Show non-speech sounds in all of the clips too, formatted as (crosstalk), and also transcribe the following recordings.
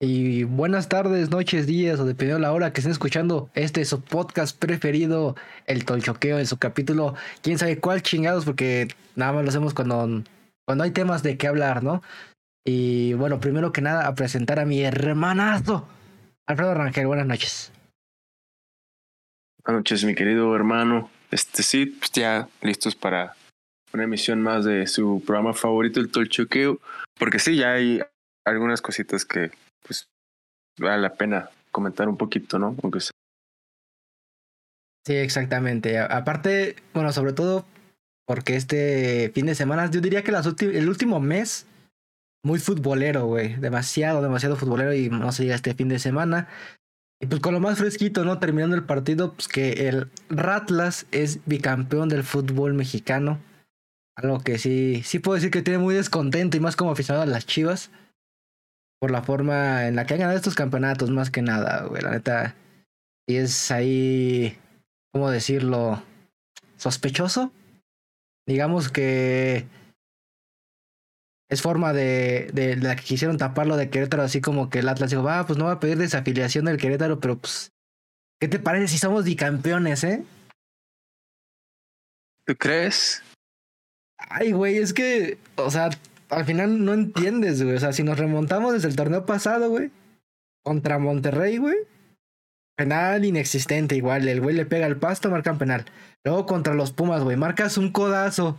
Y buenas tardes, noches, días o dependiendo de la hora que estén escuchando este es su podcast preferido, El Tolchoqueo, en su capítulo, quién sabe cuál chingados, porque nada más lo hacemos cuando, cuando hay temas de qué hablar, ¿no? Y bueno, primero que nada, a presentar a mi hermanazo, Alfredo Rangel, buenas noches. Buenas noches, mi querido hermano. Este sí, pues ya listos para una emisión más de su programa favorito, El Tolchoqueo, porque sí, ya hay algunas cositas que vale la pena comentar un poquito, ¿no? Aunque sea. Sí, exactamente. Aparte, bueno, sobre todo porque este fin de semana, yo diría que el último mes, muy futbolero, güey. Demasiado, demasiado futbolero y no se llega este fin de semana. Y pues con lo más fresquito, ¿no? Terminando el partido, pues que el Ratlas es bicampeón del fútbol mexicano. Algo que sí, sí puedo decir que tiene muy descontento y más como aficionado a las chivas por la forma en la que han ganado estos campeonatos, más que nada, güey. La neta. Y es ahí, ¿cómo decirlo? Sospechoso. Digamos que es forma de, de, la que quisieron taparlo de Querétaro, así como que el Atlas dijo, va, pues no va a pedir desafiliación del Querétaro, pero pues, ¿qué te parece si somos bicampeones, eh? ¿Tú crees? Ay, güey, es que, o sea, al final no entiendes, güey. O sea, si nos remontamos desde el torneo pasado, güey, contra Monterrey, güey, penal inexistente igual. El güey le pega al pasto, marcan penal. Luego contra los Pumas, güey, marcas un codazo.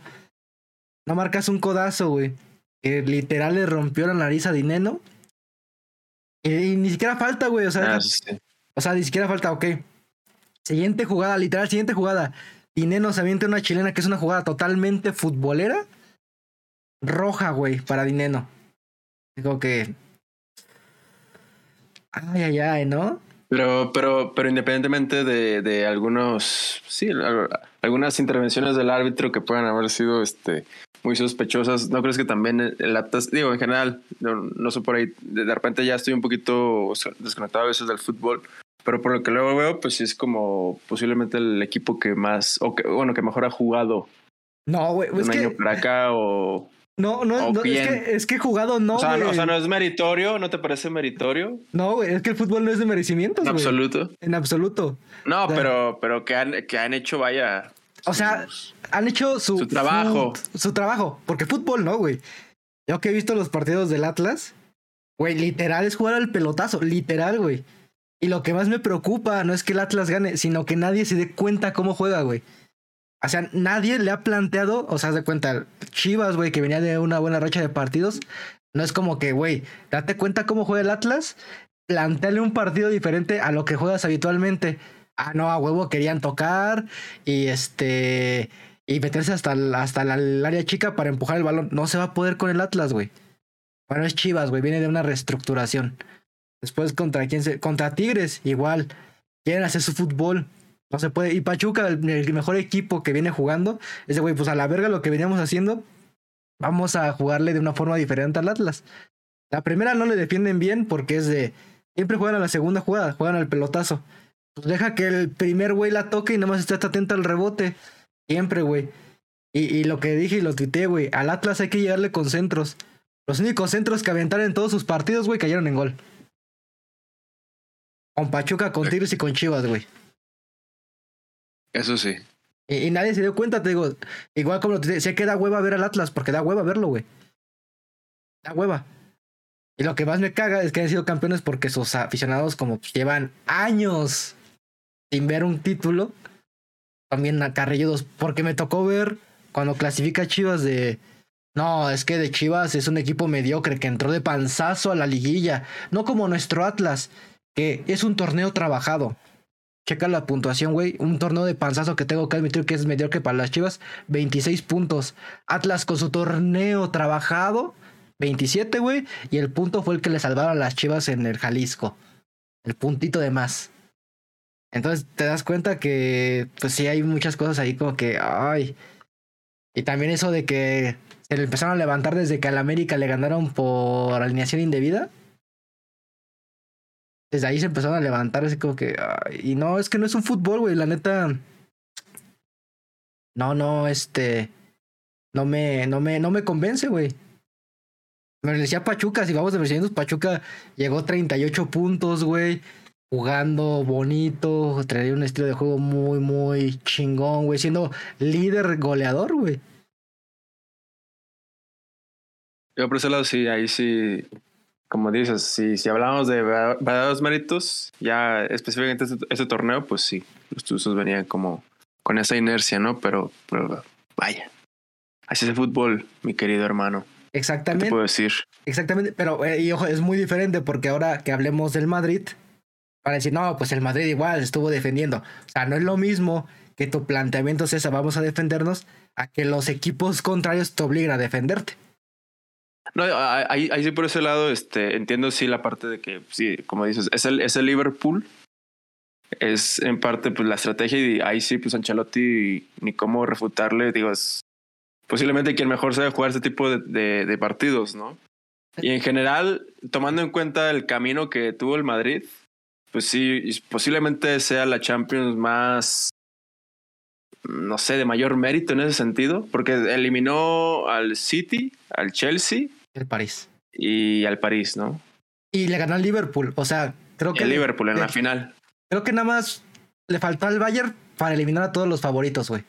No marcas un codazo, güey. Que literal le rompió la nariz a Dineno. Y, ni siquiera falta, güey. O sea, ah, o sea, ni siquiera falta, ok. Siguiente jugada, literal, siguiente jugada. Dineno se avienta una chilena que es una jugada totalmente futbolera roja, güey, para Dineno. Digo que. Ay, ay, ay, ¿no? Pero, pero, pero independientemente de, de algunos, sí, algunas intervenciones del árbitro que puedan haber sido este, muy sospechosas, ¿no crees que también el Atlas, digo, en general, no, no sé por ahí, de, repente ya estoy un poquito desconectado a veces del fútbol, pero por lo que luego veo, pues sí es como posiblemente el equipo que más, o que, bueno, que mejor ha jugado. No, güey, es un año para acá o no, no, no es, que, es que jugado no. O sea, no, o sea, no es meritorio, ¿no te parece meritorio? No, güey, es que el fútbol no es de merecimientos. En absoluto. En absoluto. No, pero, pero que han, que han hecho, vaya. O sea, han hecho su, su trabajo. Su, trabajo. Porque fútbol no, güey. Yo que he visto los partidos del Atlas, güey, literal es jugar al pelotazo, literal, güey. Y lo que más me preocupa no es que el Atlas gane, sino que nadie se dé cuenta cómo juega, güey. O sea, nadie le ha planteado, o sea, de cuenta, Chivas, güey, que venía de una buena racha de partidos. No es como que, güey, date cuenta cómo juega el Atlas, planteale un partido diferente a lo que juegas habitualmente. Ah, no, a huevo querían tocar y este. Y meterse hasta, hasta el área chica para empujar el balón. No se va a poder con el Atlas, güey. Bueno, es Chivas, güey, viene de una reestructuración. Después, ¿contra quién se.? Contra Tigres, igual. Quieren hacer su fútbol. No se puede. Y Pachuca, el, mejor equipo que viene jugando, ese güey, pues a la verga lo que veníamos haciendo, vamos a jugarle de una forma diferente al Atlas. La primera no le defienden bien porque es de. Siempre juegan a la segunda jugada, juegan al pelotazo. Pues deja que el primer güey la toque y nada más esté atento al rebote. Siempre, güey. Y, y, lo que dije y lo tuiteé, güey. Al Atlas hay que llegarle con centros. Los únicos centros que aventaron en todos sus partidos, güey, cayeron en gol. Con Pachuca, con Tigres y con Chivas, güey. Eso sí. Y, nadie se dio cuenta, te digo. Igual como te sé que da hueva ver al Atlas, porque da hueva verlo, güey. Da hueva. Y lo que más me caga es que han sido campeones porque sus aficionados, como llevan años sin ver un título, también acarrillos. Porque me tocó ver cuando clasifica Chivas de. No, es que de Chivas es un equipo mediocre que entró de panzazo a la liguilla. No como nuestro Atlas, que es un torneo trabajado. Checa la puntuación, güey. Un torneo de panzazo que tengo que admitir que es mediocre para las Chivas. 26 puntos. Atlas con su torneo trabajado. 27, güey. Y el punto fue el que le salvaron a las Chivas en el Jalisco. El puntito de más. Entonces te das cuenta que, pues sí, hay muchas cosas ahí como que, ay. Y también eso de que se le empezaron a levantar desde que al América le ganaron por alineación indebida desde ahí se empezaron a levantar así como que... y no, es que no es un fútbol, güey, la neta... No, no, este... No me, no me, no me convence, güey. Me decía Pachuca, si vamos de Pachuca llegó 38 puntos, güey. Jugando bonito, traía un estilo de juego muy, muy chingón, güey. Siendo líder goleador, güey. Yo por ese lado sí, ahí sí, como dices, si, si hablamos de verdaderos méritos, ya específicamente este, este, torneo, pues sí, los Tuzos venían como con esa inercia, ¿no? Pero, pero vaya, así es el fútbol, mi querido hermano. Exactamente. ¿Qué puedo decir? Exactamente, pero eh, y ojo, es muy diferente porque ahora que hablemos del Madrid, para decir, no, pues el Madrid igual estuvo defendiendo. O sea, no es lo mismo que tu planteamiento sea vamos a defendernos, a que los equipos contrarios te obliguen a defenderte. No, ahí, ahí sí por ese lado, este, entiendo sí la parte de que, sí, como dices, es el, es el Liverpool, es en parte pues la estrategia y ahí sí, pues Ancelotti ni cómo refutarle, digo, es posiblemente quien mejor sabe jugar este tipo de, de, partidos, ¿no? Y en general, tomando en cuenta el camino que tuvo el Madrid, pues sí, posiblemente sea la Champions más, no sé, de mayor mérito en ese sentido, porque eliminó al City, al Chelsea el París. Y al París, ¿no? Y le ganó al Liverpool. O sea, creo que. El Liverpool en la final. Creo que nada más le faltó al Bayern para eliminar a todos los favoritos, güey.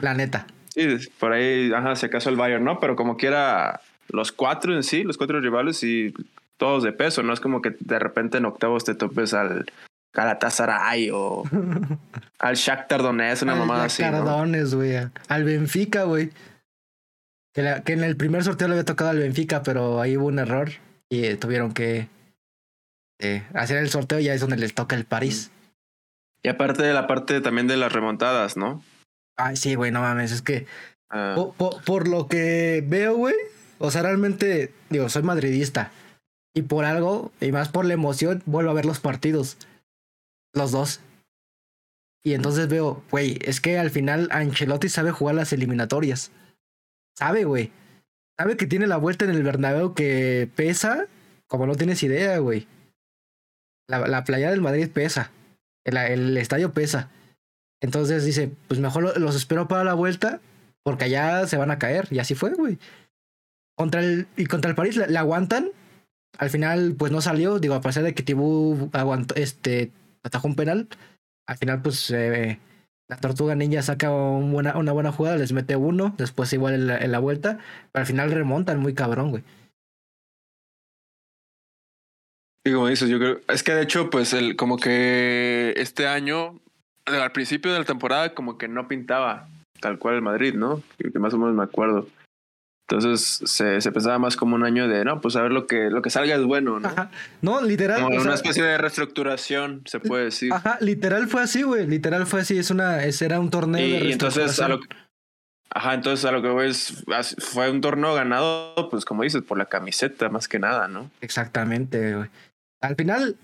La neta. Sí, por ahí, ajá, se acaso el Bayern, ¿no? Pero como quiera, los cuatro en sí, los cuatro rivales y todos de peso, ¿no? Es como que de repente en octavos te topes al Galatasaray o (laughs) al Shakhtar Donetsk, una mamada así. Shakhtar Donetsk, güey. Al Benfica, güey. Que, en el primer sorteo le había tocado al Benfica, pero ahí hubo un error y tuvieron que eh, hacer el sorteo y ya es donde les toca el París. Y aparte de la parte también de las remontadas, ¿no? Ay, sí, güey, no mames, es que ah. por, lo que veo, güey, o sea, realmente, digo, soy madridista y por algo, y más por la emoción, vuelvo a ver los partidos, los dos. Y entonces veo, güey, es que al final Ancelotti sabe jugar las eliminatorias. Sabe, güey. Sabe que tiene la vuelta en el Bernabéu que pesa, como no tienes idea, güey. La, la playa del Madrid pesa. El, el, estadio pesa. Entonces dice, pues mejor los espero para la vuelta, porque allá se van a caer. Y así fue, güey. Contra el, y contra el París le, aguantan. Al final, pues no salió. Digo, a pesar de que Tibú aguantó, este, atajó un penal. Al final, pues eh, la Tortuga Ninja saca una, una buena jugada, les mete uno, después igual en la, vuelta, pero al final remontan muy cabrón, güey. Y como dices, yo creo, es que de hecho, pues el, como que este año, al principio de la temporada, como que no pintaba tal cual el Madrid, ¿no? Que más o menos me acuerdo. Entonces se, se, pensaba más como un año de, no, pues a ver lo que, lo que salga es bueno, ¿no? Ajá. No, literal. Como una especie de reestructuración, se puede decir. Ajá, literal fue así, güey. Literal fue así. Es una, es, era un torneo y, de entonces a lo Ajá, entonces a lo que voy es, fue un torneo ganado, pues como dices, por la camiseta más que nada, ¿no? Exactamente, güey. Al final,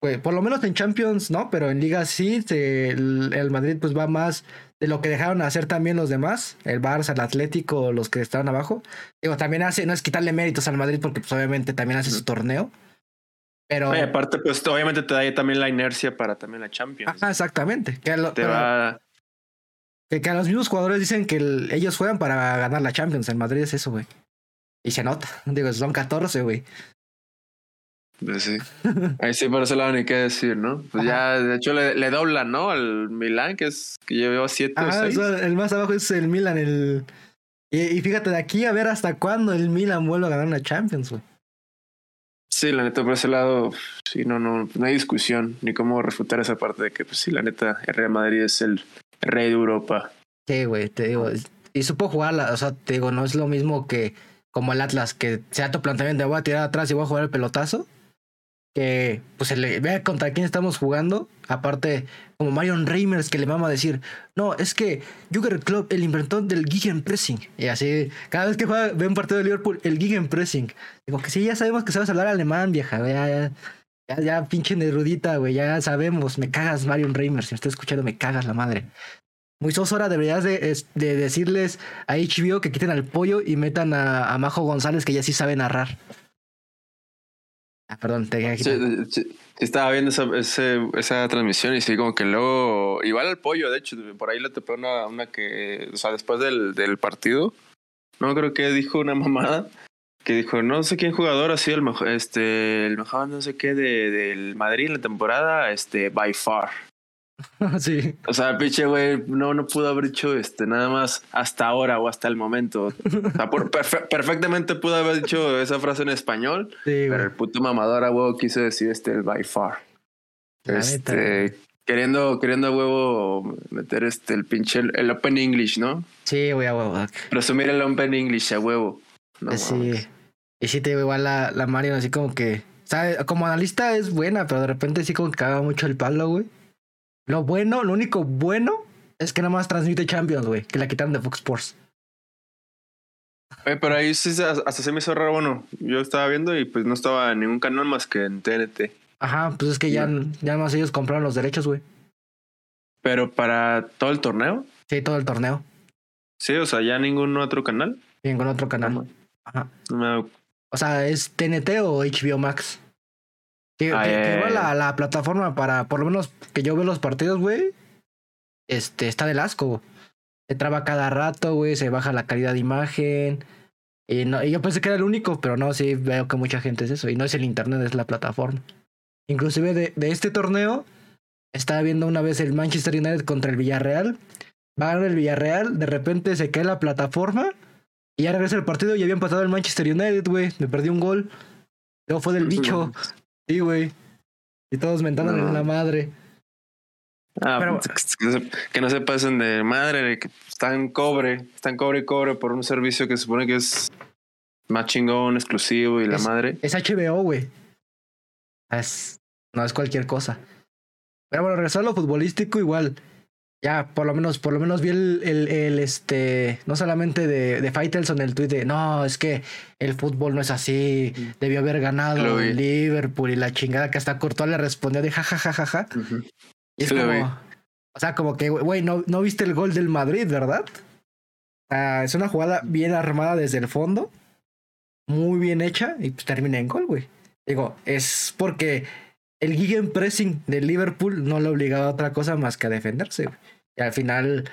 pues por lo menos en Champions, ¿no? Pero en Liga sí, el, el Madrid pues va más de lo que dejaron hacer también los demás, el Barça, el Atlético, los que estaban abajo. Digo, también hace, no es quitarle méritos al Madrid porque pues obviamente también hace su torneo. Pero... aparte, pues obviamente te da también la inercia para también la Champions. Ajá, exactamente. Que, te va... que, a los mismos jugadores dicen que ellos juegan para ganar la Champions. En Madrid es eso, güey. Y se nota. Digo, son 14, güey. Pues sí. Ahí sí, por ese lado ni qué decir, ¿no? Pues ya, de hecho, le, le, doblan, ¿no? Al Milan, que es que llevó siete o seis. el más abajo es el Milan, el... Y, fíjate, de aquí a ver hasta cuándo el Milan vuelve a ganar una Champions, güey. Sí, la neta, por ese lado, sí, no, no, no hay discusión ni cómo refutar esa parte de que, pues sí, la neta, el Real Madrid es el rey de Europa. Sí, güey, te digo, y supo jugarla, o sea, te digo, no es lo mismo que como el Atlas, que sea tu planteamiento de voy a tirar atrás y voy a jugar el pelotazo que pues le vea contra quién estamos jugando. Aparte, como Marion Reimers que le vamos a decir, no, es que Jürgen Club, el inventor del Pressing Y así, cada vez que juega, ve un partido de Liverpool, el Pressing Digo que sí, ya sabemos que sabes hablar alemán, vieja, ya, ya, ya, pinche nerudita, güey, ya sabemos, me cagas Marion Reimers, si me estás escuchando, me cagas la madre. Muy sosora, deberías de, de, decirles a HBO que quiten al pollo y metan a, a Majo González, que ya sí sabe narrar. Ah, perdón, te sí, estaba viendo esa, esa transmisión y sí, como que luego, igual al pollo, de hecho, por ahí le topé una, una que, o sea, después del, del partido, no creo que dijo una (laughs) mamada que dijo, no sé quién jugador ha sido el mejor, este, el mejor no sé qué de, del Madrid en la temporada, este, by far. (laughs) sí. O sea, pinche güey, no, no pudo haber dicho este, nada más hasta ahora o hasta el momento. O sea, por, (laughs) perfe- perfectamente pudo haber dicho esa frase en español, Sí, pero güey. el puto mamador a huevo quiso decir este, el by far. La Este, queriendo, queriendo a huevo meter este, el pinche, el, el Open English, ¿no? Sí, güey, a huevo. Presumir el Open English a huevo. No, Eh, sí. Y sí te igual la, la Marion así como que. ¿sabe? Como analista es buena, pero de repente sí como que caga mucho el palo, güey. Lo bueno, lo único bueno es que nada más transmite Champions, güey. Que la quitaron de Fox Sports. Oye, pero ahí sí hasta se me hizo raro, bueno, yo estaba viendo y pues no estaba en ningún canal más que en TNT. Ajá, pues es que ya, ya más ellos compraron los derechos, güey. Pero para todo el torneo, Sí, todo el torneo. sí, o sea, ya ningún otro canal. Con otro canal. Ajá. no O sea, ¿es TNT o HBO Max? Que, Ah, que- igual la, la plataforma para, por lo menos que yo veo los partidos, güey, este, está del asco. Se traba cada rato, güey, se baja la calidad de imagen. Y, no, y yo pensé que era el único, pero no, sí veo que mucha gente es eso. Y no es el internet, es la plataforma. Inclusive de, de este torneo, estaba viendo una vez el Manchester United contra el Villarreal. Va a ganar el Villarreal, de repente se cae la plataforma. Y ya regresa el partido y había empatado el Manchester United, güey. Me perdí un gol. Luego fue del bicho. Sí, güey. Y todos mentando No. en la madre. Ah, Pero- pues, que, no se, que no se pasen de madre, que están cobre, están cobre y cobre por un servicio que se supone que es más chingón, exclusivo y la Es- madre. Es HBO, güey. Es, no es cualquier cosa. Pero bueno, regresando a lo futbolístico, igual. Ya, por lo menos, por lo menos vi el, el, el, este, no solamente de, de Faitelson el tuit de, no, es que el fútbol no es así, debió haber ganado. Liverpool y la chingada que hasta Courtois le respondió de jajajajaja. Ujú. Y es Sí lo vi. como, o sea, como que, güey, no, no viste el gol del Madrid, ¿verdad? Ah, es una jugada bien armada desde el fondo, muy bien hecha y pues termina en gol, güey. Digo, es porque el gegenpressing del Liverpool no le obligaba a otra cosa más que a defenderse, güey. Y al final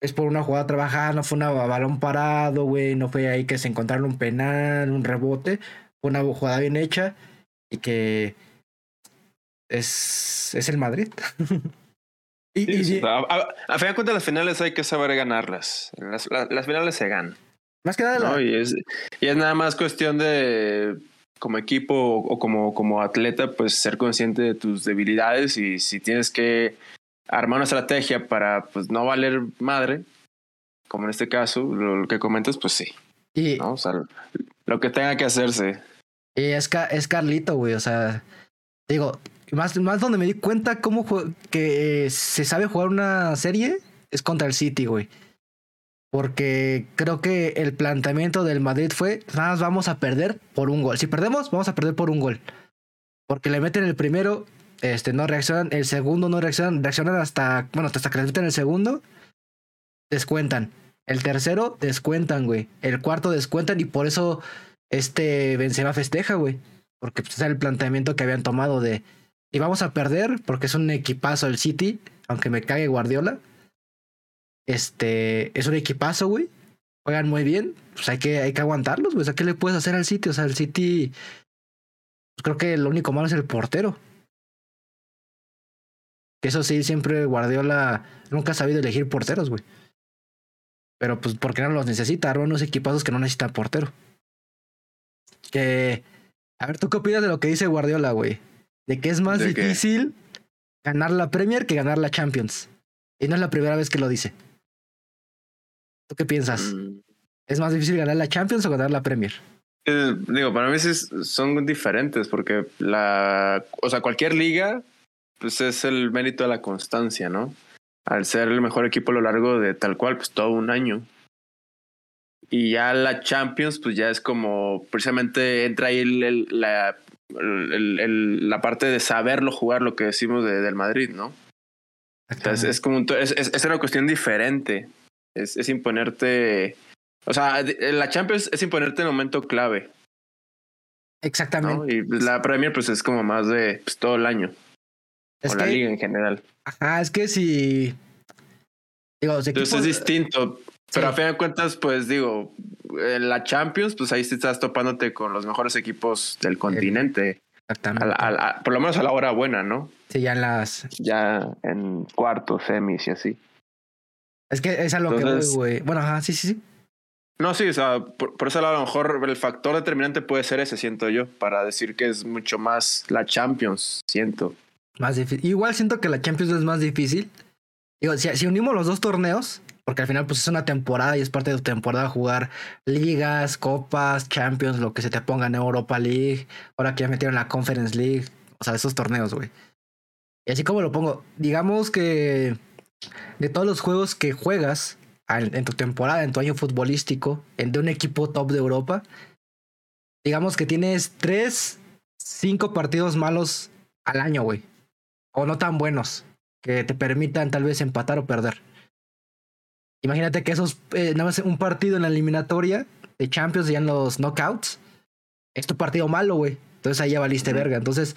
es por una jugada trabajada, no fue una balón parado, güey, no fue ahí que se encontraron un penal, un rebote, fue una jugada bien hecha y que es, es el Madrid. y, (laughs) y- Sí, a, a, a fin de cuentas, las finales hay que saber ganarlas. Las, las, las finales se ganan. más que nada, la- ¿no? Y, es, y es nada más cuestión de, como equipo o como, como atleta, pues ser consciente de tus debilidades y si tienes que armar una estrategia para pues no valer madre, como en este caso, lo, lo que comentas, pues sí, y, ¿no? O sea, lo que tenga que hacerse. y es, Ca- es Carlito, güey, o sea, digo, más, más donde me di cuenta cómo que eh, se sabe jugar una serie es contra el City, güey. Porque creo que el planteamiento del Madrid fue, nada más vamos a perder por un gol. Si perdemos, vamos a perder por un gol. Porque le meten el primero, este, no reaccionan, el segundo no reaccionan, reaccionan hasta, bueno, hasta que les meten el segundo, descuentan. El tercero, descuentan, güey. El cuarto, descuentan y por eso este Benzema festeja, güey. Porque pues, es el planteamiento que habían tomado de, y vamos a perder porque es un equipazo el City, aunque me cague Guardiola. Este, es un equipazo, güey. Juegan muy bien. Pues hay que, hay que aguantarlos, güey. O sea, ¿qué le puedes hacer al City? O sea, el City. Pues creo que lo único malo es el portero. Que eso sí, siempre Guardiola nunca ha sabido elegir porteros, güey. Pero pues porque no los necesita, arma unos equipazos que no necesitan portero. Que. A ver, ¿tú qué opinas de lo que dice Guardiola, güey? De que es más difícil ganar la Premier que ganar la Champions. Y no es la primera vez que lo dice. ¿Tú qué piensas? Mm. ¿Es más difícil ganar la Champions o ganar la Premier? Eh, digo, para mí son diferentes porque la, o sea, cualquier liga, pues es el mérito de la constancia, ¿no? Al ser el mejor equipo a lo largo de tal cual, pues todo un año. Y ya la Champions, pues ya es como, precisamente entra ahí el- el- la, el- la parte de saberlo jugar, lo que decimos de- del Madrid, ¿no? Entonces, es como un es, es, es una cuestión diferente. Es, es imponerte. O sea, la Champions es imponerte en el momento clave. Exactamente. ¿no? Y pues, la Premier, pues es como más de pues, todo el año. Es o la liga en general. Ajá, es que si. Digo, si Entonces equipos- es distinto. Pero a fin de cuentas, pues digo, en la Champions, pues ahí sí estás topándote con los mejores equipos del continente. A Exactamente. la- a la- por lo menos a la hora buena, ¿no? Sí, ya en las. Ya en cuartos, semis y así. Es que es a lo que Entonces- voy, güey. Bueno, ajá, sí, sí, sí. No, sí, o sea, por, por eso a lo mejor el factor determinante puede ser ese, siento yo, para decir que es mucho más la Champions, siento. Más. Igual siento que la Champions es más difícil. Digo, si, si unimos los dos torneos, porque al final pues es una temporada y es parte de tu temporada jugar ligas, copas, Champions, lo que se te ponga en Europa League, ahora que ya metieron la Conference League, o sea, esos torneos, güey. Y así como lo pongo, digamos que de todos los juegos que juegas al- en tu temporada, en tu año futbolístico, en, de un equipo top de Europa, digamos que tienes tres, cinco partidos malos al año, güey. O no tan buenos, que te permitan tal vez empatar o perder. Imagínate que esos, eh, nada más un partido en la eliminatoria de Champions y en los knockouts, es tu partido malo, güey. Entonces ahí ya valiste verga. Entonces,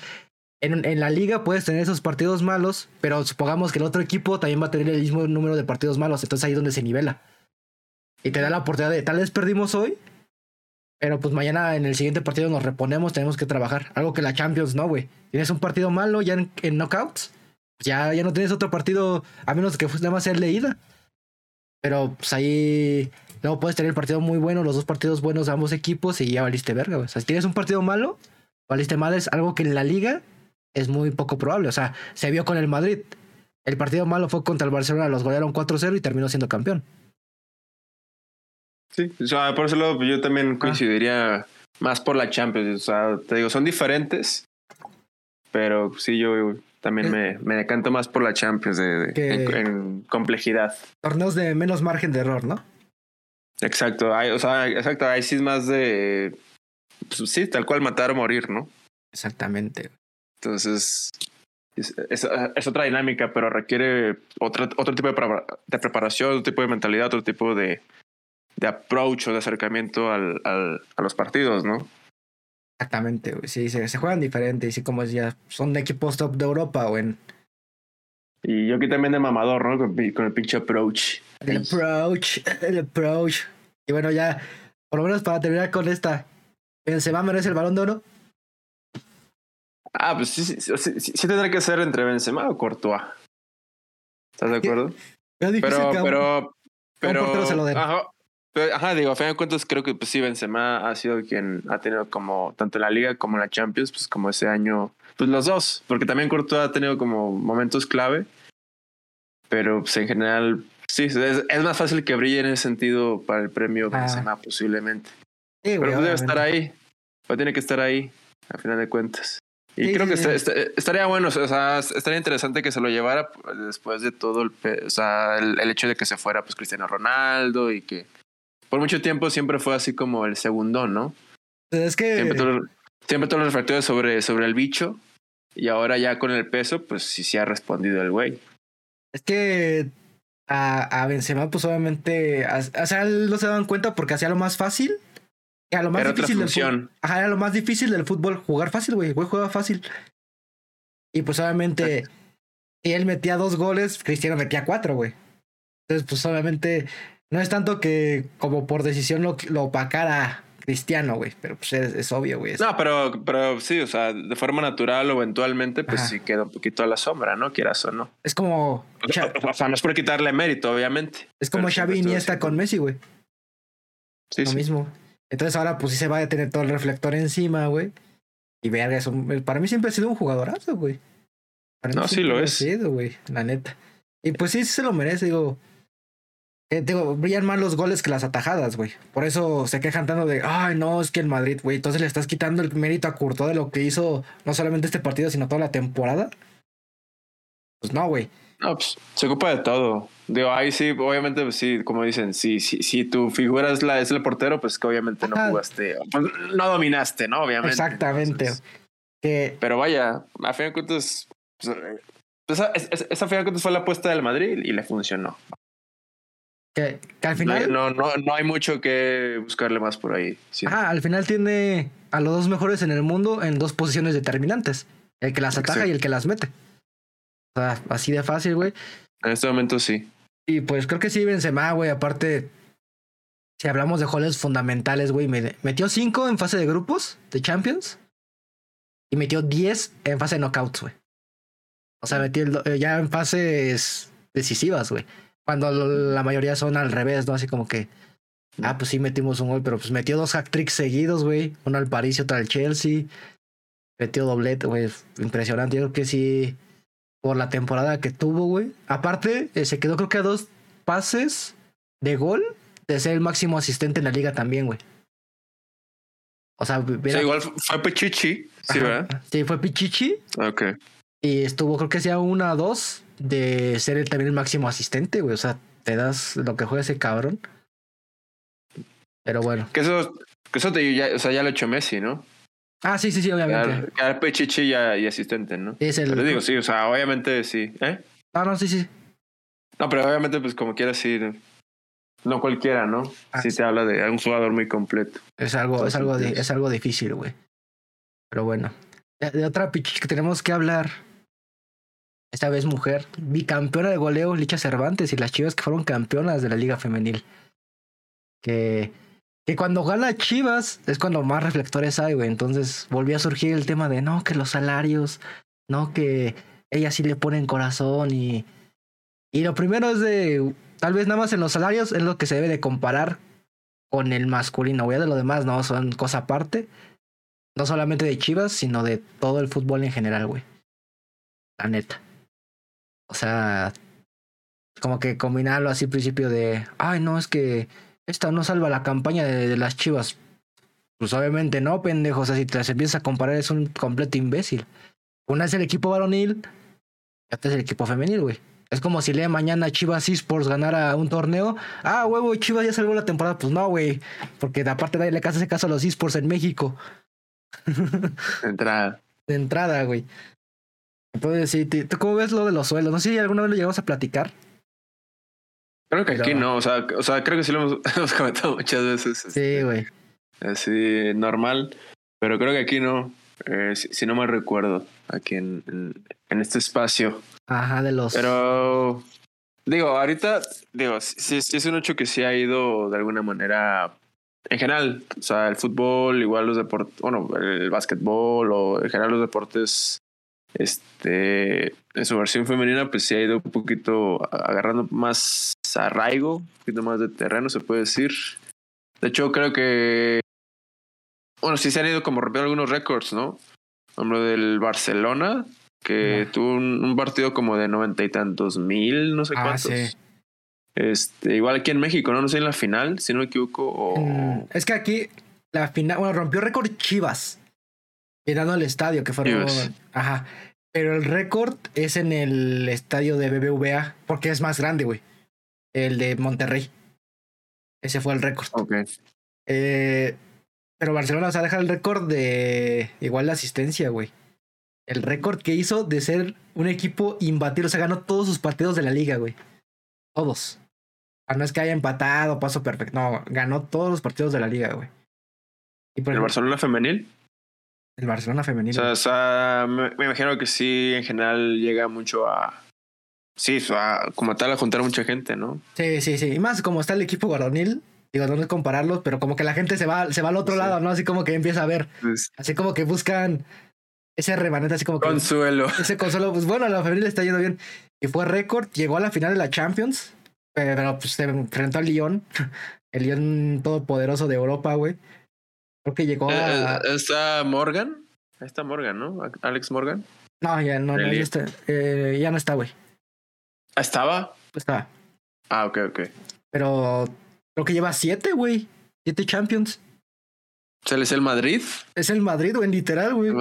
en, en la liga puedes tener esos partidos malos, pero supongamos que el otro equipo también va a tener el mismo número de partidos malos. Entonces ahí es donde se nivela. Y te da la oportunidad de, tal vez perdimos hoy, pero pues mañana en el siguiente partido nos reponemos, tenemos que trabajar. Algo que la Champions no, güey. Tienes un partido malo ya en, knockouts, ya, ya no tienes otro partido, a menos que nada más sea leída. Pero pues ahí luego puedes tener el partido muy bueno, los dos partidos buenos de ambos equipos y ya valiste verga, güey. O sea, si tienes un partido malo, valiste mal, es algo que en la liga es muy poco probable. O sea, se vio con el Madrid. El partido malo fue contra el Barcelona, los golearon 4-0 y terminó siendo campeón. Sí, o sea, por eso lado, pues, yo también coincidiría más por la Champions. O sea, te digo, son diferentes, pero sí, yo también me, me decanto más por la Champions de, de- en, en complejidad. Torneos de menos margen de error, ¿no? Exacto, hay, o sea, exacto, ahí sí es más de, pues, sí, tal cual matar o morir, ¿no? Exactamente. Entonces, es, es- es otra dinámica, pero requiere otra, otro tipo de, de preparación, otro tipo de mentalidad, otro tipo de, de approach o de acercamiento al, al, a los partidos, ¿no? Exactamente, güey. Sí, se, se juegan diferente. Y sí, como decía, son de equipos top de Europa o en Y yo aquí también de mamador, ¿no? Con, el pinche approach. el approach. El approach. Y bueno, ya, por lo menos para terminar con esta. Benzema merece el balón de oro. Ah, pues sí, sí, sí, sí, sí tendrá que ser entre Benzema o Courtois. ¿Estás de acuerdo? Es difícil Pero, pero, pero, portero se lo den. Ajá, pero, ajá, digo, a fin de cuentas creo que pues sí, Benzema ha sido quien ha tenido como, tanto en la Liga como en la Champions, pues como ese año, pues los dos, porque también Courtois ha tenido como momentos clave, pero pues en general, sí, es, es más fácil que brille en ese sentido para el premio Ah. Benzema posiblemente. Sí, Pero pues debe estar ahí, pues tiene que estar ahí, a final de cuentas. Y Sí, creo que sí. esta- esta- estaría bueno, o sea, estaría interesante que se lo llevara después de todo el, o sea, el, el hecho de que se fuera pues Cristiano Ronaldo y que por mucho tiempo siempre fue así como el segundo, ¿no? Es que. Siempre todo, siempre todos los reflectores sobre, sobre el bicho y ahora ya con el peso, pues sí se ha respondido el güey. Es que a, a Benzema, pues obviamente, a- o sea, él no se daban cuenta porque hacía lo más fácil. A lo más Era otra difícil del. Ajá, era lo más difícil del fútbol, jugar fácil, güey. Güey juega fácil. Y pues obviamente, si él metía dos goles, Cristiano metía cuatro, güey. Entonces, pues obviamente, no es tanto que como por decisión lo, lo opacara Cristiano, güey. Pero pues es, es obvio, güey. No, pero, pero sí, o sea, de forma natural o eventualmente, pues Ajá. sí queda un poquito a la sombra, ¿no? Quieras o no. Es como, O sea, no es por quitarle mérito, obviamente. es como Xavi estuvo Iniesta con Messi, güey. Sí, lo sí. mismo. Entonces ahora pues sí se va a tener todo el reflector encima, güey. Y verga, es un- para mí siempre ha sido un jugadorazo, güey. Para No, sí lo es. sido, güey, la neta. Y pues sí, sí se lo merece, digo. Eh, digo, brillan más los goles que las atajadas, güey. Por eso se quejan tanto de, ay, no, es que el Madrid, güey. Entonces le estás quitando el mérito a Courtois de lo que hizo no solamente este partido, sino toda la temporada. Pues no, güey. No, pues se ocupa de todo. Digo, ahí sí, obviamente, pues sí, como dicen, si, si, si tu figura es, la, es el portero, pues que obviamente no Ajá. jugaste, pues, no dominaste, ¿no? Obviamente. Exactamente. Entonces, Que pero vaya, a fin de cuentas, pues, eh, esa, esa, esa a fin de cuentas fue la apuesta del Madrid y le funcionó. Que, que al No, final. hay- no, no, no hay mucho que buscarle más por ahí. sí. Ajá, al final tiene a los dos mejores en el mundo en dos posiciones determinantes. El que las ataja Exacto. y el que las mete. O sea, así de fácil, güey. En este momento sí. Y pues creo que sí, Benzema, güey. Aparte, si hablamos de goles fundamentales, güey, metió 5 en fase de grupos de Champions y metió 10 en fase de knockouts, güey. O sea, metió eh, ya en fases decisivas, güey. Cuando la mayoría son al revés, ¿no? Así como que, ah, pues sí metimos un gol, pero pues metió dos hack tricks seguidos, güey. Uno al París y otro al Chelsea. Metió doblete, güey. Impresionante. Yo creo que sí, por la temporada que tuvo, güey. Aparte, eh, se quedó creo que a dos pases de gol de ser el máximo asistente en la liga también, güey. O sea, igual fue Pichichi, sí, ¿verdad? Sí, fue Pichichi. Ok. Y estuvo, creo que sea una o dos de ser el, también el máximo asistente, güey. O sea, te das lo que juega ese cabrón. Pero bueno. Que eso, que eso te, ya, o sea, ya lo ha hecho Messi, ¿no? Ah, sí, sí, sí, obviamente. Quedar Pichichi y, y, asistente, ¿no? Es el... Pero digo, sí, o sea, obviamente sí. ¿Eh? Ah, no, sí, sí. No, pero obviamente, pues como quieras ir no cualquiera, ¿no? Ah, si se habla de un jugador muy completo. Es algo, es algo, es algo difícil, güey. Pero bueno. De, otra pitch que tenemos que hablar. Esta vez mujer. Bicampeona de goleo, Licha Cervantes. Y las chivas que fueron campeonas de la Liga Femenil. Que, que cuando gana Chivas es cuando más reflectores hay, güey. Entonces volvió a surgir el tema de no, que los salarios. No, que ella sí le ponen corazón y. Y lo primero es de Tal vez nada más en los salarios es lo que se debe de comparar con el masculino, güey. De lo demás, no, son cosa aparte. No solamente de Chivas, sino de todo el fútbol en general, güey. La neta. O sea, como que combinarlo así al principio de, ay, no, es que esta no salva la campaña de, las Chivas. Pues obviamente no, pendejo. O sea, si te las empiezas a comparar, es un completo imbécil. Una es el equipo varonil, y otra es el equipo femenil, güey. Es como si le mañana Chivas Esports ganara un torneo. Ah, huevo, Chivas ya salvó la temporada. Pues no, güey. Porque de aparte nadie le hace caso a los esports en México. De entrada. De entrada, güey. Entonces, sí, ¿tú cómo ves lo de los suelos? No sé si alguna vez lo llegamos a platicar. Creo que aquí no, o sea, o sea, creo que sí (laughs) lo hemos, comentado muchas veces. Sí, este, güey. así, normal. Pero creo que aquí no. Eh, si, no me recuerdo, aquí en, en este espacio. Ajá, de los. Pero. Digo, ahorita, digo, sí, sí es un hecho que sí ha ido de alguna manera. En general, o sea, el fútbol, igual los deportes, bueno, el básquetbol o en general los deportes, este, en su versión femenina, pues sí ha ido un poquito agarrando más arraigo, un poquito más de terreno, se puede decir. De hecho, creo que, bueno, sí se han ido como rompiendo algunos récords, ¿no? Por del Barcelona, que tuvo un, partido como de noventa y tantos mil, no sé ah, cuántos. Sí. Este, igual aquí en México, ¿no? No sé en la final, si no me equivoco. O... Mm, es que aquí la final, bueno, rompió récord Chivas. Llegando al estadio, que fueron. Ajá. Pero el récord es en el estadio de BBVA, porque es más grande, güey. El de Monterrey. Ese fue el récord. Ok. Eh, pero Barcelona, o sea, deja el récord de igual la asistencia, güey el récord que hizo de ser un equipo imbatible. O sea, ganó todos sus partidos de la liga, güey. Todos. No es que haya empatado, paso perfecto. No, ganó todos los partidos de la liga, güey. ¿El Barcelona femenil? El Barcelona femenil. O sea, me, imagino que sí, en general llega mucho a. Sí, a, como tal, a juntar a mucha gente, ¿no? Sí, sí, sí. Y más como está el equipo varonil, digo, no es compararlos, pero como que la gente se va, se va al otro lado, ¿no? Así como que empieza a ver. Pues así como que buscan ese remanente así como que. Consuelo. Ese consuelo, pues bueno, la femenil está yendo bien. Y fue récord, llegó a la final de la Champions, pero pues se enfrentó al Lyon, (laughs) el Lyon todopoderoso de Europa, güey. Creo que llegó a. Eh, eh, ¿Está Morgan? Ahí está Morgan, ¿no? Alex Morgan. No, ya no, no ya, está, eh, ya no está, güey. ¿Ah, ¿Estaba? Estaba. Ah, ok, ok. Pero creo que lleva siete, güey. Siete Champions. ¿O sea, es el Madrid? Es el Madrid, güey, literal, güey.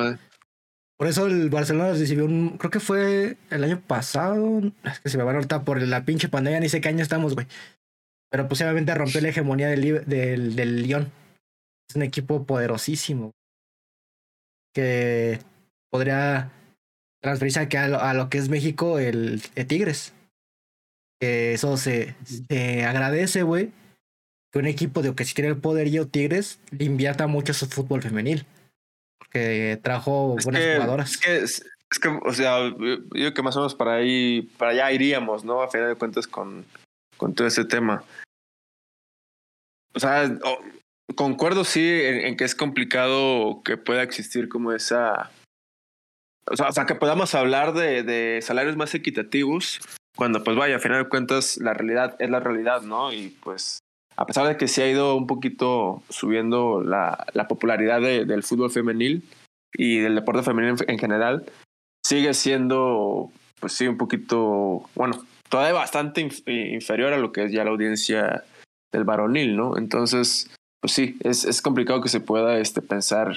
Por eso el Barcelona recibió un. Creo que fue el año pasado. Es que se me va a notar por la pinche pandemia, ni sé qué año estamos, güey. Pero pues obviamente rompió la hegemonía del, del, del Lyon. Es un equipo poderosísimo. Que podría transferirse aquí a lo, que es México, el, Tigres. Que eso se, se agradece, güey. Que un equipo de que si tiene el poderío Tigres le invierta mucho a su fútbol femenil que trajo buenas jugadoras. Es que, es, que, o sea, yo creo que más o menos para ahí, para allá iríamos, ¿no? A final de cuentas con, con todo ese tema. o sea, concuerdo sí en, que es complicado que pueda existir como esa, o sea, o sea que podamos hablar de, de, salarios más equitativos cuando pues vaya, a final de cuentas la realidad es la realidad, ¿no? Y pues a pesar de que se ha ido un poquito subiendo la, la popularidad del fútbol femenil y del deporte femenil en, general, sigue siendo, pues sí, un poquito, bueno, todavía bastante inferior a lo que es ya la audiencia del varonil, ¿no? Entonces, pues sí, es, es complicado que se pueda este, pensar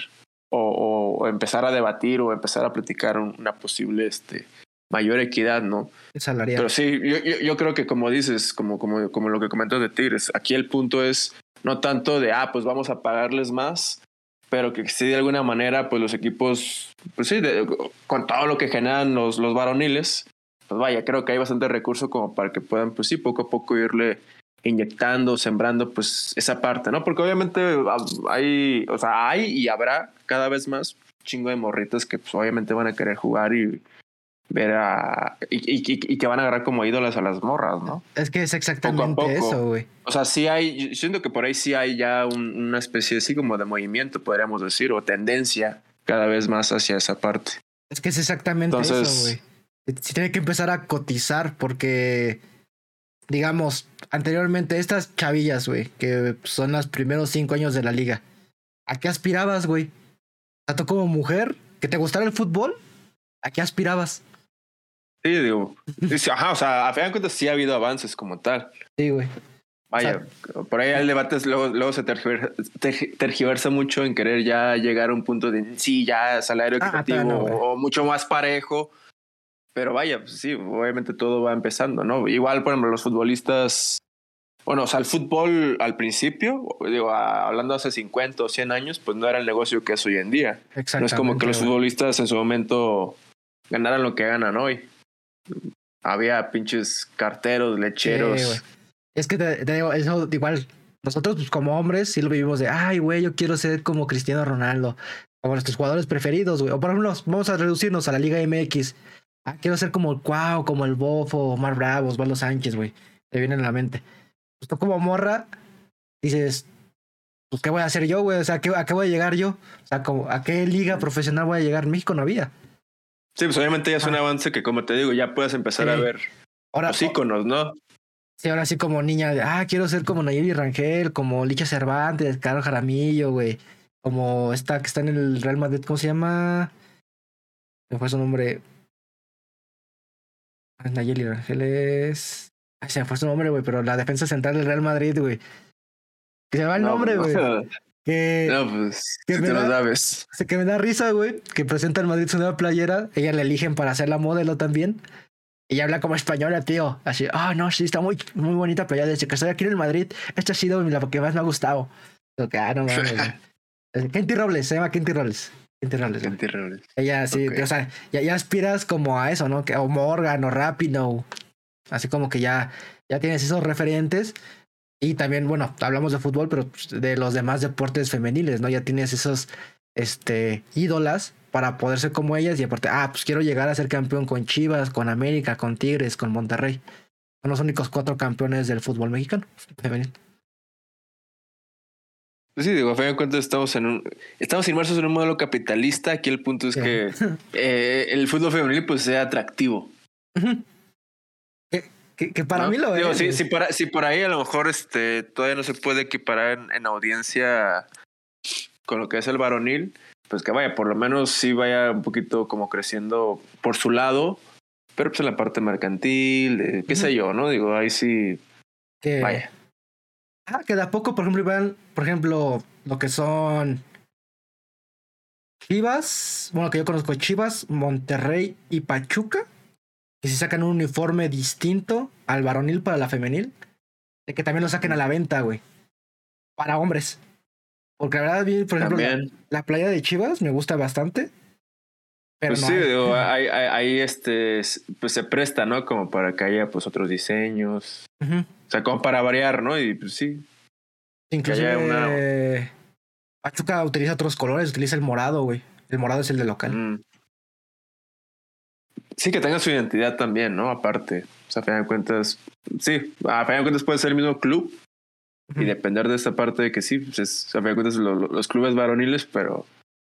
o, o, empezar a debatir o empezar a platicar una posible este, mayor equidad, ¿no? Salarial. Pero sí, yo, yo, creo que como dices, como, como, como lo que comentas de Tigres, aquí el punto es no tanto de, ah, pues vamos a pagarles más, pero que sí de alguna manera, pues los equipos, pues sí, con todo lo que generan los, los varoniles, pues vaya, creo que hay bastante recurso como para que puedan, pues sí, poco a poco irle inyectando, sembrando, pues esa parte, ¿no? Porque obviamente hay, o sea, hay y habrá cada vez más chingo de morritas que pues obviamente van a querer jugar y ver a. Y, que van a agarrar como ídolas a las morras, ¿no? Es que es exactamente eso, güey. O sea, sí hay. Siento que por ahí sí hay ya una especie así como de movimiento, podríamos decir, o tendencia cada vez más hacia esa parte. Es que es exactamente eso, güey. Sí tiene que empezar a cotizar porque. Digamos, anteriormente estas chavillas, güey, que son los primeros cinco años de la liga. ¿A qué aspirabas, güey? ¿A tú como mujer? ¿Que te gustara el fútbol? ¿A qué aspirabas? Sí, digo. (laughs) Ajá, o sea, a fin de cuentas sí ha habido avances como tal. Sí, güey. Vaya, por ahí el debate luego, luego se tergiversa, mucho en querer ya llegar a un punto de sí, ya salario ah, equitativo o mucho más parejo. Pero vaya, pues sí, obviamente todo va empezando, ¿no? Igual, por ejemplo, los futbolistas, bueno, o sea, el fútbol al principio, digo, hablando hace 50 o 100 años, pues no era el negocio que es hoy en día. No es como que los futbolistas en su momento ganaran lo que ganan hoy había pinches carteros, lecheros. es que te, digo, eso igual, nosotros pues, como hombres sí lo vivimos de, ay, güey, yo quiero ser como Cristiano Ronaldo, como nuestros jugadores preferidos, güey. O por ejemplo, vamos a reducirnos a la Liga MX. Ah, quiero ser como el Cuau, como el Bofo, Omar Bravo, Osvaldo Sánchez, güey. Te viene en la mente. Pues tú como morra, dices, pues, ¿qué voy a hacer yo, güey? O sea, ¿a qué, ¿a qué voy a llegar yo? O sea, ¿a qué liga profesional voy a llegar? México no había. Sí, pues obviamente ya es un avance que, como te digo, ya puedes empezar a ver ahora, los íconos, ¿no? Sí, ahora sí como niña, ah, quiero ser como Nayeli Rangel, como Licha Cervantes, Carlos Jaramillo, güey. Como esta que está en el Real Madrid, ¿cómo se llama? ¿Me fue su nombre? Nayeli Rangel es... Ay, se me fue su nombre, güey, pero la defensa central del Real Madrid, güey. Que se va el nombre, güey. Que, no, pues, que te lo sabes. Que me da risa, güey, que presenta el Madrid su nueva playera. Ella la eligen para hacer la modelo también. Ella habla como española, tío. Así, ah, no, sí, está muy, muy bonita playera. Desde que estoy aquí en el Madrid, esta ha sido la que más me ha gustado. Lo que, ah, no mames. (laughs) Kenty Robles, se llama Kenty Robles. Robles. Ella sí, o sea, ya, ya, aspiras como a eso, ¿no? Que, o Morgan o Rapino. Así como que ya, ya tienes esos referentes y también, bueno, hablamos de fútbol, pero de los demás deportes femeniles, ¿no? Ya tienes esos este, ídolas para poder ser como ellas y aparte, ah, pues quiero llegar a ser campeón con Chivas, con América, con Tigres, con Monterrey. Son los únicos cuatro campeones del fútbol mexicano femenil. Pues sí, digo, a fin de cuentas estamos en un, estamos inmersos en un modelo capitalista. Aquí el punto es que (laughs) eh, el fútbol femenil pues sea atractivo. Que, para mí lo Digo, es. Sí, por, si por ahí a lo mejor este, todavía no se puede equiparar en, audiencia con lo que es el varonil, pues que vaya, por lo menos sí vaya un poquito como creciendo por su lado, pero pues en la parte mercantil, qué sé yo, ¿no? Digo, ahí sí. Que, vaya. Ah, que de a poco, por ejemplo, iban, por ejemplo, lo que son Chivas, bueno, que yo conozco Chivas, Monterrey y Pachuca que si sacan un uniforme distinto al varonil para la femenil, de que también lo saquen a la venta, güey. Para hombres. Porque la verdad, por ejemplo, la, playa de Chivas me gusta bastante. Pero pues sí, digo, ahí, este, pues se presta, ¿no? Como para que haya pues otros diseños. O sea, como para variar, ¿no? Y pues sí. Inclusive una... Pachuca utiliza otros colores, utiliza el morado, güey. El morado es el de local. Mm. Sí, que tenga su identidad también, ¿no? Aparte. O sea, a fin de cuentas, sí, a fin de cuentas puede ser el mismo club, y depender de esta parte de que sí, pues es, a fin de cuentas lo- lo- los clubes varoniles, pero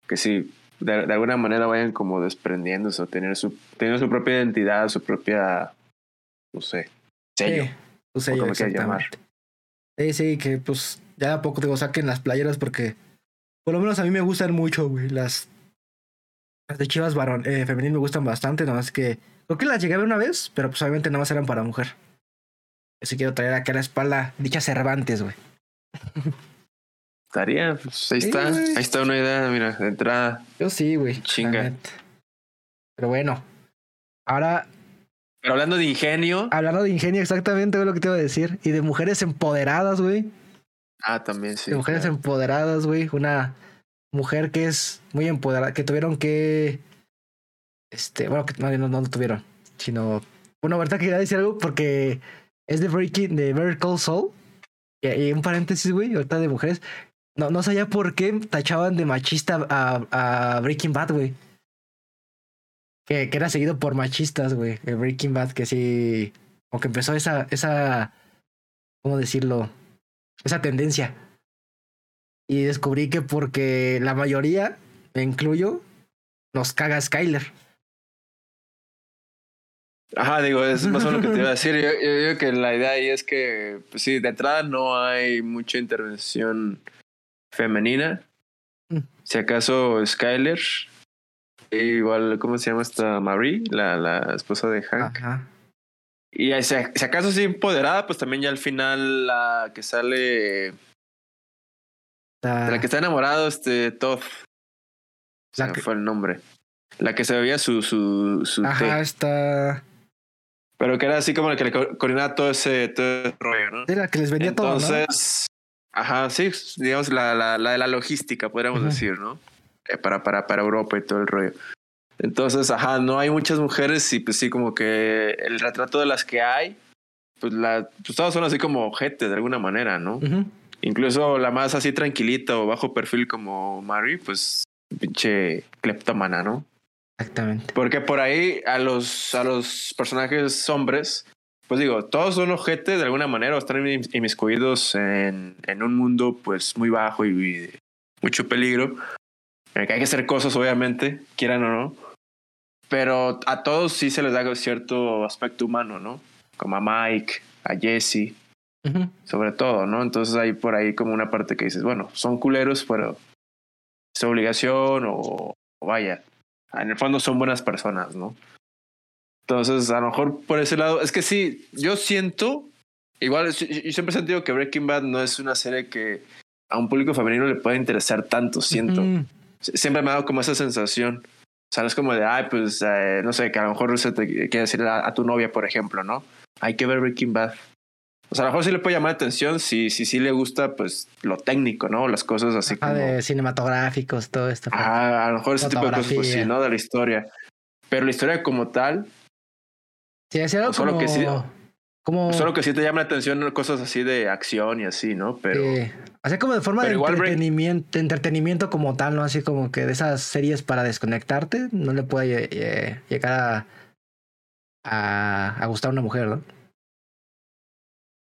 que sí, de, de alguna manera vayan como desprendiéndose o tener su, tener su propia identidad, su propia, no sé, sello. Sí, su sello, llamar. exactamente. Sí, sí, que pues ya de a poco digo, saquen las playeras porque por lo menos a mí me gustan mucho, güey. Las, las de Chivas varón, eh, femenil me gustan bastante, nada más que creo que las llegué a ver una vez, pero pues obviamente nada más eran para mujer. Yo sí quiero traer acá a la espalda dicha Cervantes, güey. (laughs) Estaría, pues ahí Sí, está, güey. ahí está una idea, mira, de entrada. Yo sí, güey. Chinga. Pero bueno, ahora Pero hablando de ingenio, hablando de ingenio, exactamente güey, lo que te iba a decir. Y de mujeres empoderadas, güey. ah, también sí. de mujeres claro. empoderadas, güey. Una mujer que es muy empoderada, que tuvieron que. Este, bueno, que no, no, tuvieron, sino. Bueno, ahorita quería decir algo porque es de Breaking, de Saul. Y, y un paréntesis, güey, ahorita de mujeres. No, no sabía por qué tachaban de machista a, a Breaking Bad, güey. Que, que era seguido por machistas, güey. Breaking Bad, que sí. Como que empezó esa, esa. ¿Cómo decirlo? Esa tendencia. Y descubrí que porque la mayoría, me incluyo, nos caga Skyler. Ajá, digo, es más o menos lo que te iba a (laughs) decir. Yo, yo digo que la idea ahí es que, pues sí, de entrada no hay mucha intervención femenina. Mm. Si acaso Skyler, e igual, ¿cómo se llama esta Marie? La, la esposa de Hank. Ajá. Y si, si acaso sí empoderada, pues también ya al final la que sale, de La, la que está enamorado, este Todd. La que- fue el nombre. La que se bebía su, su, su Ajá, té. está. Pero que era así como la que le co- coordinaba todo ese, todo ese rollo, ¿no? De la que les vendía todo, ¿no? Entonces, ajá, sí, digamos la, la, la de la logística, podríamos decir, ¿no? Eh, para, para, para Europa y todo el rollo. Entonces, ajá, no hay muchas mujeres y pues sí, como que el retrato de las que hay, pues, la, pues todas son así como gente de alguna manera, ¿no? Incluso la más así tranquilita o bajo perfil como Mary, pues pinche cleptómana, ¿no? Exactamente. Porque por ahí a los, a los personajes hombres, pues digo, todos son ojete de alguna manera o están inmis- inmiscuidos en, en un mundo pues muy bajo y de mucho peligro. En que hay que hacer cosas, obviamente, quieran o no. Pero a todos sí se les da cierto aspecto humano, ¿no? Como a Mike, a Jesse, sobre todo, ¿no? Entonces hay por ahí como una parte que dices, bueno, son culeros, pero es obligación o, o vaya, en el fondo son buenas personas, ¿no? Entonces, a lo mejor por ese lado, es que sí, yo siento, igual, yo siempre he sentido que Breaking Bad no es una serie que a un público femenino le pueda interesar tanto, siento. Sie- Siempre me ha dado como esa sensación. O sea, no es como de, ay, pues, eh, no sé, que a lo mejor se te quiere decir a, a tu novia, por ejemplo, ¿no? Hay que ver Breaking Bad. O sea, a lo mejor sí le puede llamar la atención si sí si, le gusta, pues, lo técnico, ¿no? Las cosas así Ajá, como... de cinematográficos, todo esto. Ajá, a lo mejor ese tipo de cosas, pues sí. ¿no? De la historia. Pero la historia como tal, Sí, hacía algo Solo como... que sí- Como... solo que sí te llama la atención cosas así de acción y así, ¿no? Pero... Sí. Hacía como de forma pero de Break- entretenimiento, de entretenimiento como tal, ¿no? Así como que de esas series para desconectarte, no le puede eh, llegar a, a, a gustar a una mujer, ¿no?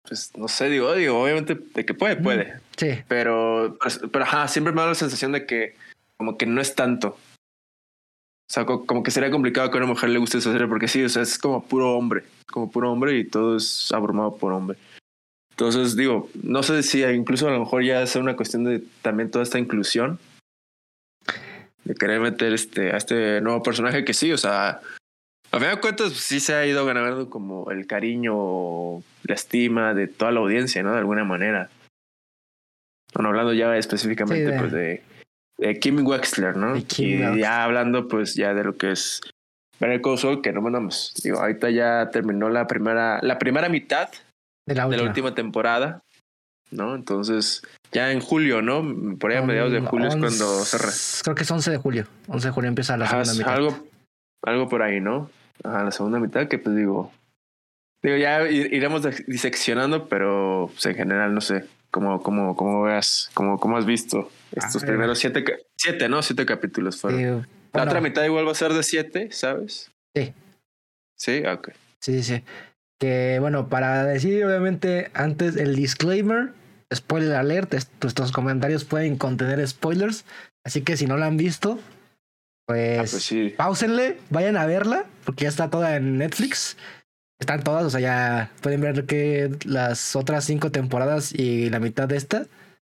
Pues no sé, digo, digo, obviamente de que puede, puede. Sí. Pero, pues, pero ajá, siempre me da la sensación de que como que no es tanto. O sea, co- como que sería complicado que a una mujer le guste esa serie porque sí, o sea, es como puro hombre, como puro hombre y todo es abrumado por hombre. Entonces, digo, no sé si incluso a lo mejor ya es una cuestión de también toda esta inclusión. De querer meter este, a este nuevo personaje que sí, o sea, a fin de cuentas sí se ha ido ganando como el cariño, la estima de toda la audiencia, ¿no? De alguna manera. Bueno, hablando ya específicamente Sí, de- pues de, de Kim Wexler, ¿no? Kim y Wexler. ya hablando pues ya de lo que es Better Call Saul, que no mandamos. Digo, ahorita ya terminó la primera, la primera mitad De la de última. la última temporada, ¿no? Entonces, ya en julio, ¿no? Por ahí a mediados de julio es cuando re- Creo que es 11 de julio. 11 de julio empieza la Ajá, segunda mitad. algo, algo por ahí, ¿no? Ajá, la segunda mitad que pues digo... Digo, ya iremos diseccionando, pero pues, en general no sé cómo, cómo, cómo veas, cómo, cómo has visto estos Ah, primeros siete, siete, ¿no? Siete capítulos fueron. Sí, la otra mitad igual va a ser de siete, ¿sabes? Sí. Sí, ok. Sí, sí. Que bueno, para decir obviamente antes el disclaimer, spoiler alert, nuestros comentarios pueden contener spoilers, así que si no la han visto, pues, Ah, pues sí. pausenle, vayan a verla, porque ya está toda en Netflix. Están todas, o sea, ya pueden ver que las otras cinco temporadas y la mitad de esta,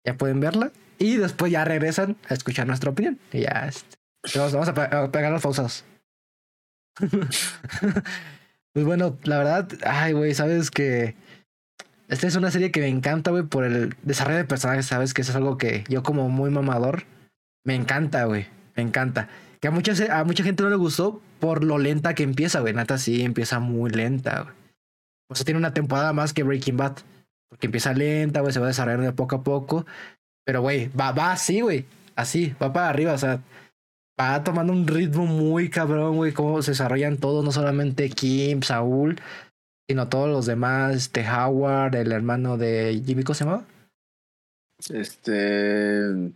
ya pueden verla. Y después ya regresan a escuchar nuestra opinión. Y ya, este, vamos, a, pe- a pegar los pausados. (laughs) pues bueno, la verdad, ay, güey, sabes que esta es una serie que me encanta, güey, por el desarrollo de personajes, sabes que eso es algo que yo como muy mamador, me encanta, güey, me encanta. Que a mucha, a mucha gente no le gustó por lo lenta que empieza, güey. Nata sí empieza muy lenta, güey. O sea, tiene una temporada más que Breaking Bad. Porque empieza lenta, güey, se va desarrollando de poco a poco. Pero, güey, va, va así, güey. Así, va para arriba, o sea, va tomando un ritmo muy cabrón, güey. Cómo se desarrollan todos, no solamente Kim, Saúl, sino todos los demás. Este Howard, el hermano de Jimmy, ¿cómo se llamaba? Este.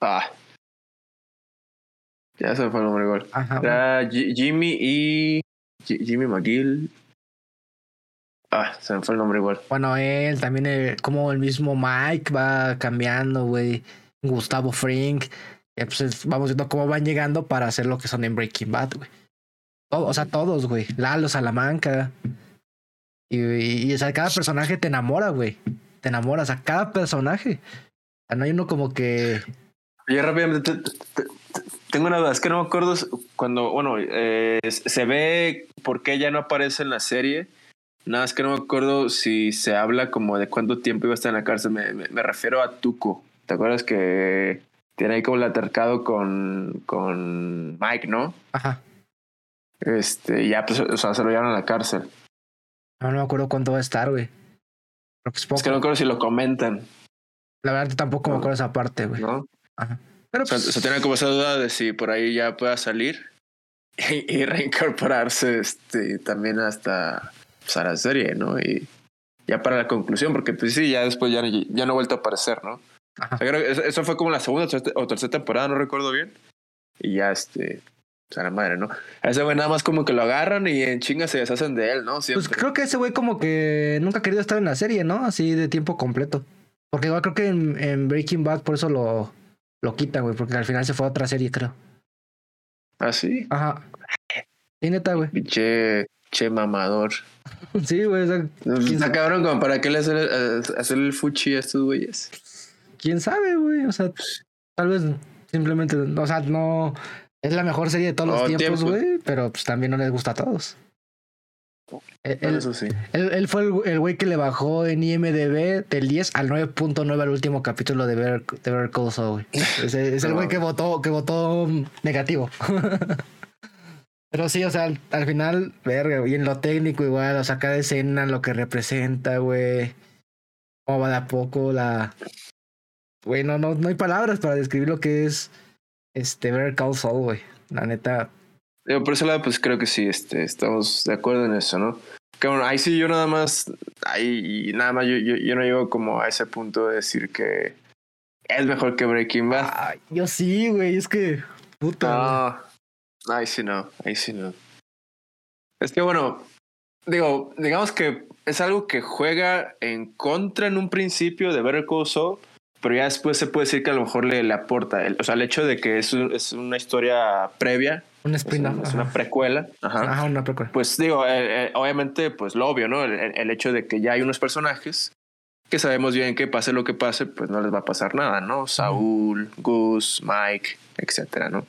Ah. Ya se me fue el nombre igual. Ajá. Era Ji- Jimmy y. Ji- Jimmy McGill. Ah, se me fue el nombre igual. Bueno, él también, eh, como el mismo Mike va cambiando, güey. Gustavo Frink. eh, pues es- vamos viendo cómo van llegando para hacer lo que son en Breaking Bad, güey. O sea, todos, güey. Lalo, Salamanca. Y, y, y, o sea, cada personaje te enamora, güey. Te enamora, o sea, cada personaje. O sea, no hay uno como que. Oye, rápidamente, te- te- te- tengo una duda. Es que no me acuerdo cuando, bueno, eh, se ve por qué ya no aparece en la serie. Nada, es que no me acuerdo si se habla como de cuánto tiempo iba a estar en la cárcel. Me, me- me refiero a Tuco. ¿Te acuerdas que tiene ahí como el altercado con, con Mike, no? Ajá. Este, ya, pues, o sea, se lo llevaron a la cárcel. No, no me acuerdo cuánto va a estar, güey. Creo que es poco. Es que no me acuerdo si lo comentan, La verdad, tampoco me acuerdo esa parte, güey. ¿no? Ajá. Pero O sea, pues, se tiene como esa duda de si por ahí ya pueda salir (laughs) y, y reincorporarse este, también hasta pues, a la serie, ¿no? Y ya para la conclusión, porque pues sí, ya después ya, ya no ha vuelto a aparecer, ¿no? O sea, creo que eso, fue como la segunda o tercera- o temporada, no recuerdo bien. Y ya, este, o sea, la madre, ¿no? A ese güey nada más como que lo agarran y en chinga se deshacen de él, ¿no? Pues Siempre. creo que ese güey como que nunca ha querido estar en la serie, ¿no? Así de tiempo completo. Porque igual creo que en, en Breaking Bad por eso lo, lo quita, güey. Porque al final se fue a otra serie, creo. Ah, sí. Ajá. Sí, neta, güey. Pinche, che mamador. (laughs) Sí, güey. o sea, Está cabrón, como para qué le hacer, eh, hacer el fuchi a estos güeyes. quién sabe, güey. O sea, tal vez simplemente, o sea, no es la mejor serie de todos los Oh, tiempos, tiempo. güey. Pero pues también no les gusta a todos. Él, Eso sí. él- él fue el güey que le bajó en IMDB del 10 al 9.9 al último capítulo de Better, de Better Call Saul. Es, es el güey que votó, que votó negativo. (laughs) Pero sí, o sea, al, al final, verga, y en lo técnico igual, o sea, cada escena, lo que representa, güey. Cómo va de a poco la... Güey, no, no, no hay palabras para describir lo que es este Better Call Saul, güey. La neta, por ese lado, pues creo que sí, este, estamos de acuerdo en eso, ¿no? Que bueno, ahí sí yo nada más, ahí nada más yo, yo, yo no llego como a ese punto de decir que es mejor que Breaking Bad. Ay, yo sí, güey, es que... Puta. No, ahí sí no, ahí sí no. Es que bueno, digo, digamos que es algo que juega en contra en un principio de Better Call Saul, pero ya después se puede decir que a lo mejor le, le aporta, el, o sea, el hecho de que es, un- es una historia previa, Un es, spin-off. un- es ajá. una precuela, ajá. Ajá, una precuela. Pues digo, eh, eh, obviamente, pues lo obvio, ¿no? El, hecho de que ya hay unos personajes que sabemos bien que pase lo que pase, pues no les va a pasar nada, ¿no? Saúl, Gus, Mike, etcétera, ¿no?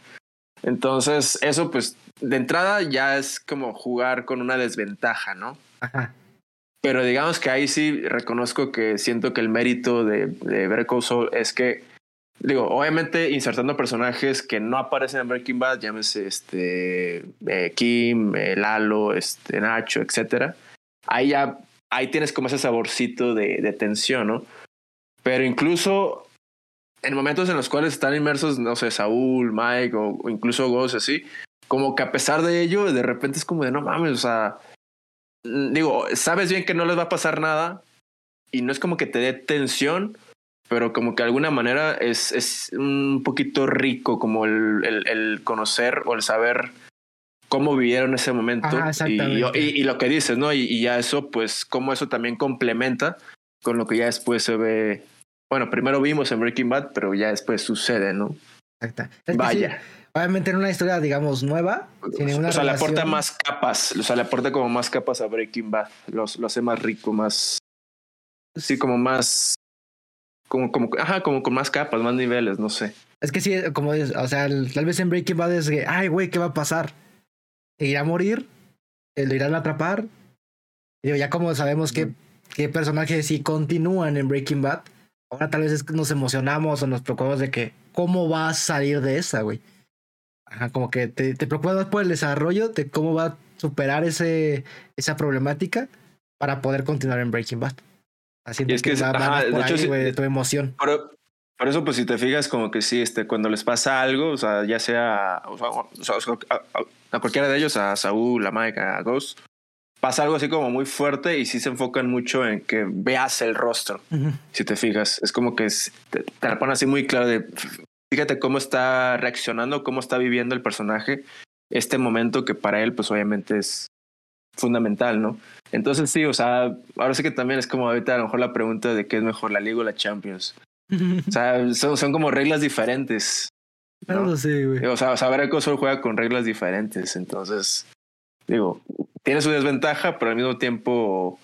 Entonces, eso pues de entrada ya es como jugar con una desventaja, ¿no? Ajá. Pero digamos que ahí sí reconozco que siento que el mérito de, de Better Call Saul es que, digo, obviamente insertando personajes que no aparecen en Breaking Bad, llámese este, eh, Kim, eh, Lalo, este, Nacho, etcétera. Ahí ya, ahí tienes como ese saborcito de, de tensión, ¿no? Pero incluso en momentos en los cuales están inmersos, no sé, Saúl, Mike o, o incluso Ghost, así, como que a pesar de ello, de repente es como de no mames, o sea, mm, digo, sabes bien que no les va a pasar nada y no es como que te dé tensión, pero como que de alguna manera es, es un poquito rico como el, el, el conocer o el saber cómo vivieron ese momento Ajá, y, y, y lo que dices, ¿no? Y, y ya eso, pues, cómo eso también complementa con lo que ya después se ve. Bueno, primero vimos en Breaking Bad, pero ya después sucede, ¿no? Exacto. Es Vaya. sí, obviamente en una historia, digamos, nueva, o sea, le aporta más capas, o sea, le aporta como más capas a Breaking Bad, los, lo hace más rico, más, sí, como más, como, como, ajá, como con más capas, más niveles, no sé. Es que sí, como dices, o sea, el- tal vez en Breaking Bad es que, ay, güey, ¿qué va a pasar? ¿Se irá a morir? ¿Eh, ¿Lo irán a atrapar? Digo, ya como sabemos que, qué personajes sí continúan en Breaking Bad, ahora tal vez es que nos emocionamos o nos preocupamos de que, ¿cómo va a salir de esa, güey? Ajá, como que te, te preocupas por el desarrollo de cómo va a superar ese, esa problemática para poder continuar en Breaking Bad. Así Y es que es- va, ajá, de por hecho, ahí, sí, güey, de de- tu emoción. Pero, por eso, pues si te fijas, como que sí, este, cuando les pasa algo, o sea, ya sea, o sea, o sea, o sea, a, cualquiera de ellos, a Saúl, a Mike, a Ghost, pasa algo así como muy fuerte y sí se enfocan mucho en que veas el rostro. Si te fijas. Es como que es- te, te la pone así muy claro de fíjate cómo está reaccionando, cómo está viviendo el personaje este momento que para él pues obviamente es fundamental, ¿no? Entonces sí, o sea, ahora sí que también es como ahorita a lo mejor la pregunta de qué es mejor, la Liga o la Champions. O sea, son, son como reglas diferentes. No lo sé, güey. O sea, o sea, Veracruz solo juega con reglas diferentes, entonces, digo, tiene su desventaja, pero al mismo tiempo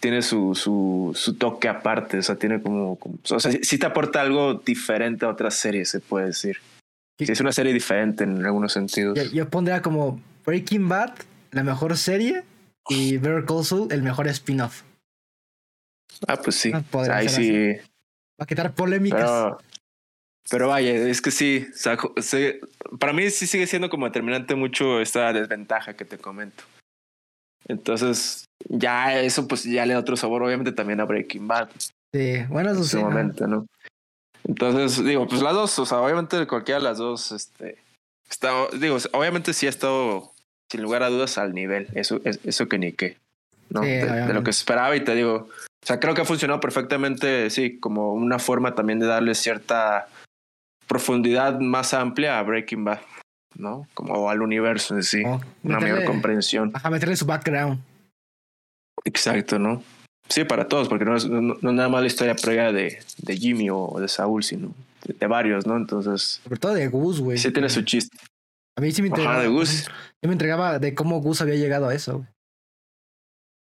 tiene su, su, su toque aparte, o sea, tiene como, como- o sea, sí, sí te aporta algo diferente a otras series, se puede decir. Sí, es una serie diferente en algunos sentidos. Yo, yo pondría como Breaking Bad, la mejor serie, y Better Call Saul, el mejor spin-off. Ah, pues sí, Ah, ahí sí, Va a quitar polémicas. pero, pero vaya, es que sí, o sea, jo- se- para mí sí sigue siendo como determinante mucho esta desventaja que te comento. Entonces, ya eso pues ya le da otro sabor, obviamente también a Breaking Bad Sí, bueno, eso en sí. su momento, ¿no? Entonces, digo, pues las dos, o sea, obviamente cualquiera de las dos, este, está, digo, obviamente sí ha estado, sin lugar a dudas, al nivel, eso, es- eso que ni qué, ¿no? Sí, de, de lo que se esperaba y te digo, o sea, creo que ha funcionado perfectamente, sí, como una forma también de darle cierta profundidad más amplia a Breaking Bad, ¿no? Como al universo en sí, Como una mayor meterle- comprensión. Ajá, meterle su background. Exacto, ¿no? Sí, para todos, porque no es, no, no es nada más la historia previa de, de Jimmy o de Saúl, sino de, de varios, ¿no? Entonces, Sobre todo de Gus, güey. sí tiene su chiste. A mí sí me entregaba. Ajá, de Gus. Sí me entregaba de cómo Gus había llegado a eso.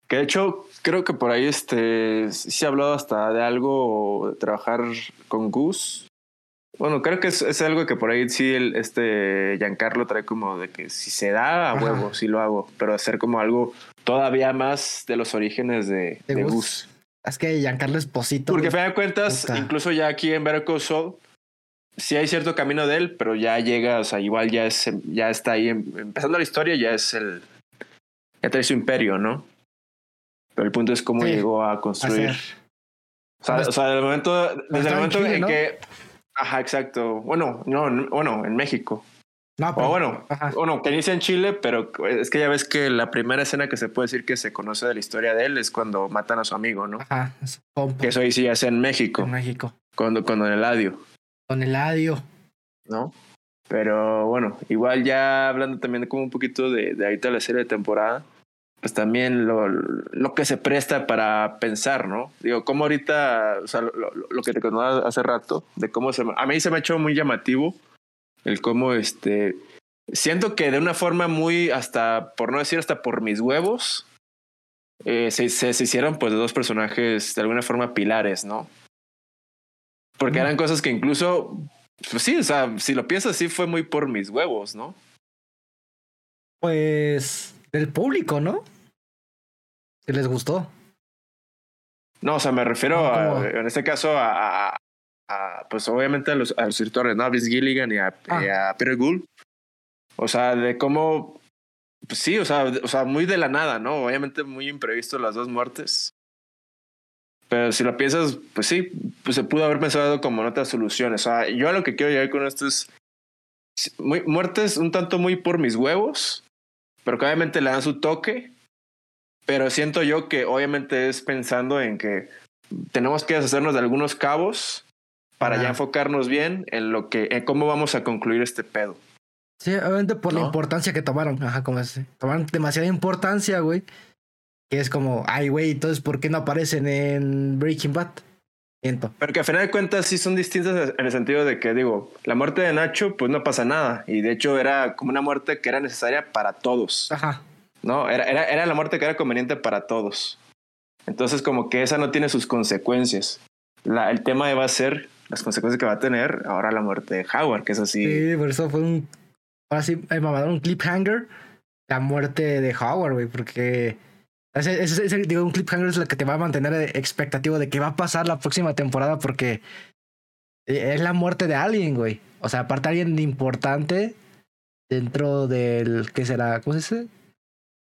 Que de hecho, creo que por ahí este, sí se ha hablado hasta de algo, de trabajar con Gus. Bueno, creo que es, es algo que por ahí sí el, este Giancarlo trae como de que si se da a Ajá. huevo, sí lo hago, pero hacer como algo todavía más de los orígenes de, De de Gus. Gus. Es que Giancarlo Esposito. Porque a fin de cuentas, Puta. incluso ya aquí en Call Saul, sí hay cierto camino de él, pero ya llega, o sea, igual ya es, ya está ahí, em- empezando la historia, ya es el, ya trae su imperio, ¿no? Pero el punto es cómo Sí, llegó a construir. O sea, o sea, desde el momento, desde el en momento Chile, en ¿no? que, ajá, exacto. Bueno, no, en- bueno, en México. No, O pero, bueno, Ajá. bueno, que inicia en Chile, pero es que ya ves que la primera escena que se puede decir que se conoce de la historia de él es cuando matan a su amigo, ¿no? Ajá. es Que eso ahí sí ya es en México, en México. con, con Don Eladio. Con Eladio. ¿no? Pero bueno, igual ya hablando también como un poquito de, de ahorita la serie de temporada, pues también lo, lo que se presta para pensar, ¿no? Digo, como ahorita, o sea, lo, lo- que te contaba hace rato, de cómo se... A mí se me ha hecho muy llamativo el cómo, este... Siento que de una forma muy, hasta, por no decir hasta por mis huevos, eh, se, se, se hicieron pues dos personajes de alguna forma pilares, ¿no? Porque eran cosas que incluso pues sí, o sea, si lo piensas, sí fue muy por mis huevos, ¿no? Pues. Del público, ¿no? Que les gustó. No, o sea, me refiero a, en este caso a, a- a, pues obviamente a los, a los escritores, ¿no? A Vince Gilligan y a, Ah. y a Peter Gould. O sea, de cómo, pues sí, o sea, o sea, muy de la nada, ¿no? Obviamente muy imprevisto las dos muertes. Pero si lo piensas, pues sí, pues se pudo haber pensado como en otras soluciones. O sea, yo a lo que quiero llegar con esto es muy, muertes un tanto muy por mis huevos, pero que obviamente le dan su toque. Pero siento yo que obviamente es pensando en que tenemos que deshacernos de algunos cabos para ya Ah. enfocarnos bien en lo que, en cómo vamos a concluir este pedo. Sí, obviamente por la ¿No? importancia que tomaron. Ajá, como ese. Tomaron demasiada importancia, güey. Que es como, ay, güey, entonces, ¿por qué no aparecen en Breaking Bad? Siento. Pero que a final de cuentas sí son distintas en el sentido de que, digo, la muerte de Nacho, pues no pasa nada. Y de hecho era como una muerte que era necesaria para todos. Ajá. ¿No? Era, era, era la muerte que era conveniente para todos. Entonces, como que esa no tiene sus consecuencias. La, el tema va a ser las consecuencias que va a tener ahora la muerte de Howard, que es así. Sí, por eso fue un. Ahora sí, me dar un cliffhanger. La muerte de Howard, güey, porque. Ese, ese, ese, digo, un cliffhanger es lo que te va a mantener expectativo de qué va a pasar la próxima temporada, porque es la muerte de alguien, güey. O sea, aparte alguien importante dentro del. ¿Qué será? ¿Cómo se dice?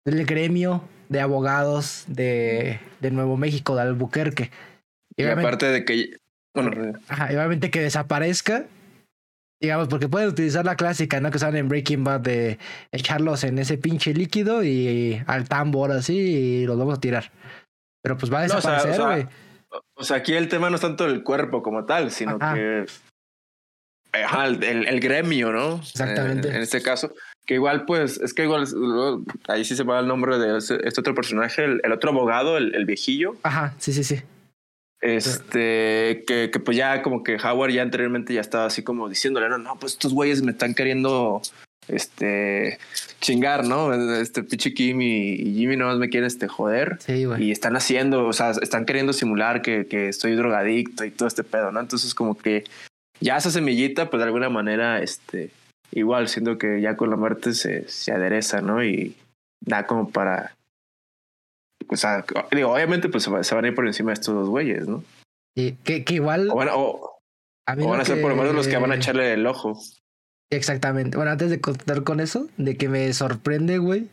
Del gremio de abogados de, de Nuevo México, de Albuquerque. Y, y aparte de que. Bueno, ajá, obviamente que desaparezca. Digamos, porque pueden utilizar la clásica, ¿no? Que saben en Breaking Bad de echarlos en ese pinche líquido y al tambor así y los vamos a tirar. Pero pues va a desaparecer, güey. No, o, sea, o, sea, aquí el tema no es tanto el cuerpo como tal, sino ajá. que. Ajá, el, el, el, gremio, ¿no? Exactamente. En, en, este caso. Que igual, pues, es que igual, ahí sí se va el nombre de este, este otro personaje, el, el otro abogado, el, el, viejillo. Ajá, sí, sí, sí. Este, que, que pues ya como que Howard ya anteriormente ya estaba así como diciéndole, no, no, pues estos güeyes me están queriendo, este, chingar, ¿no? Este pinche Kim y, y Jimmy nomás me quieren, este, joder. Sí, güey. Y están haciendo, o sea, están queriendo simular que, que estoy drogadicto y todo este pedo, ¿no? Entonces como que ya esa semillita, pues de alguna manera, este, igual, siendo que ya con la muerte se, se adereza, ¿no? Y da como para o sea, digo, obviamente pues se van a ir por encima de estos dos güeyes, ¿no? Y que, que igual... O van, o, a o van a ser que... por lo menos los que van a echarle el ojo. Exactamente. Bueno, antes de contar con eso, de que me sorprende, güey.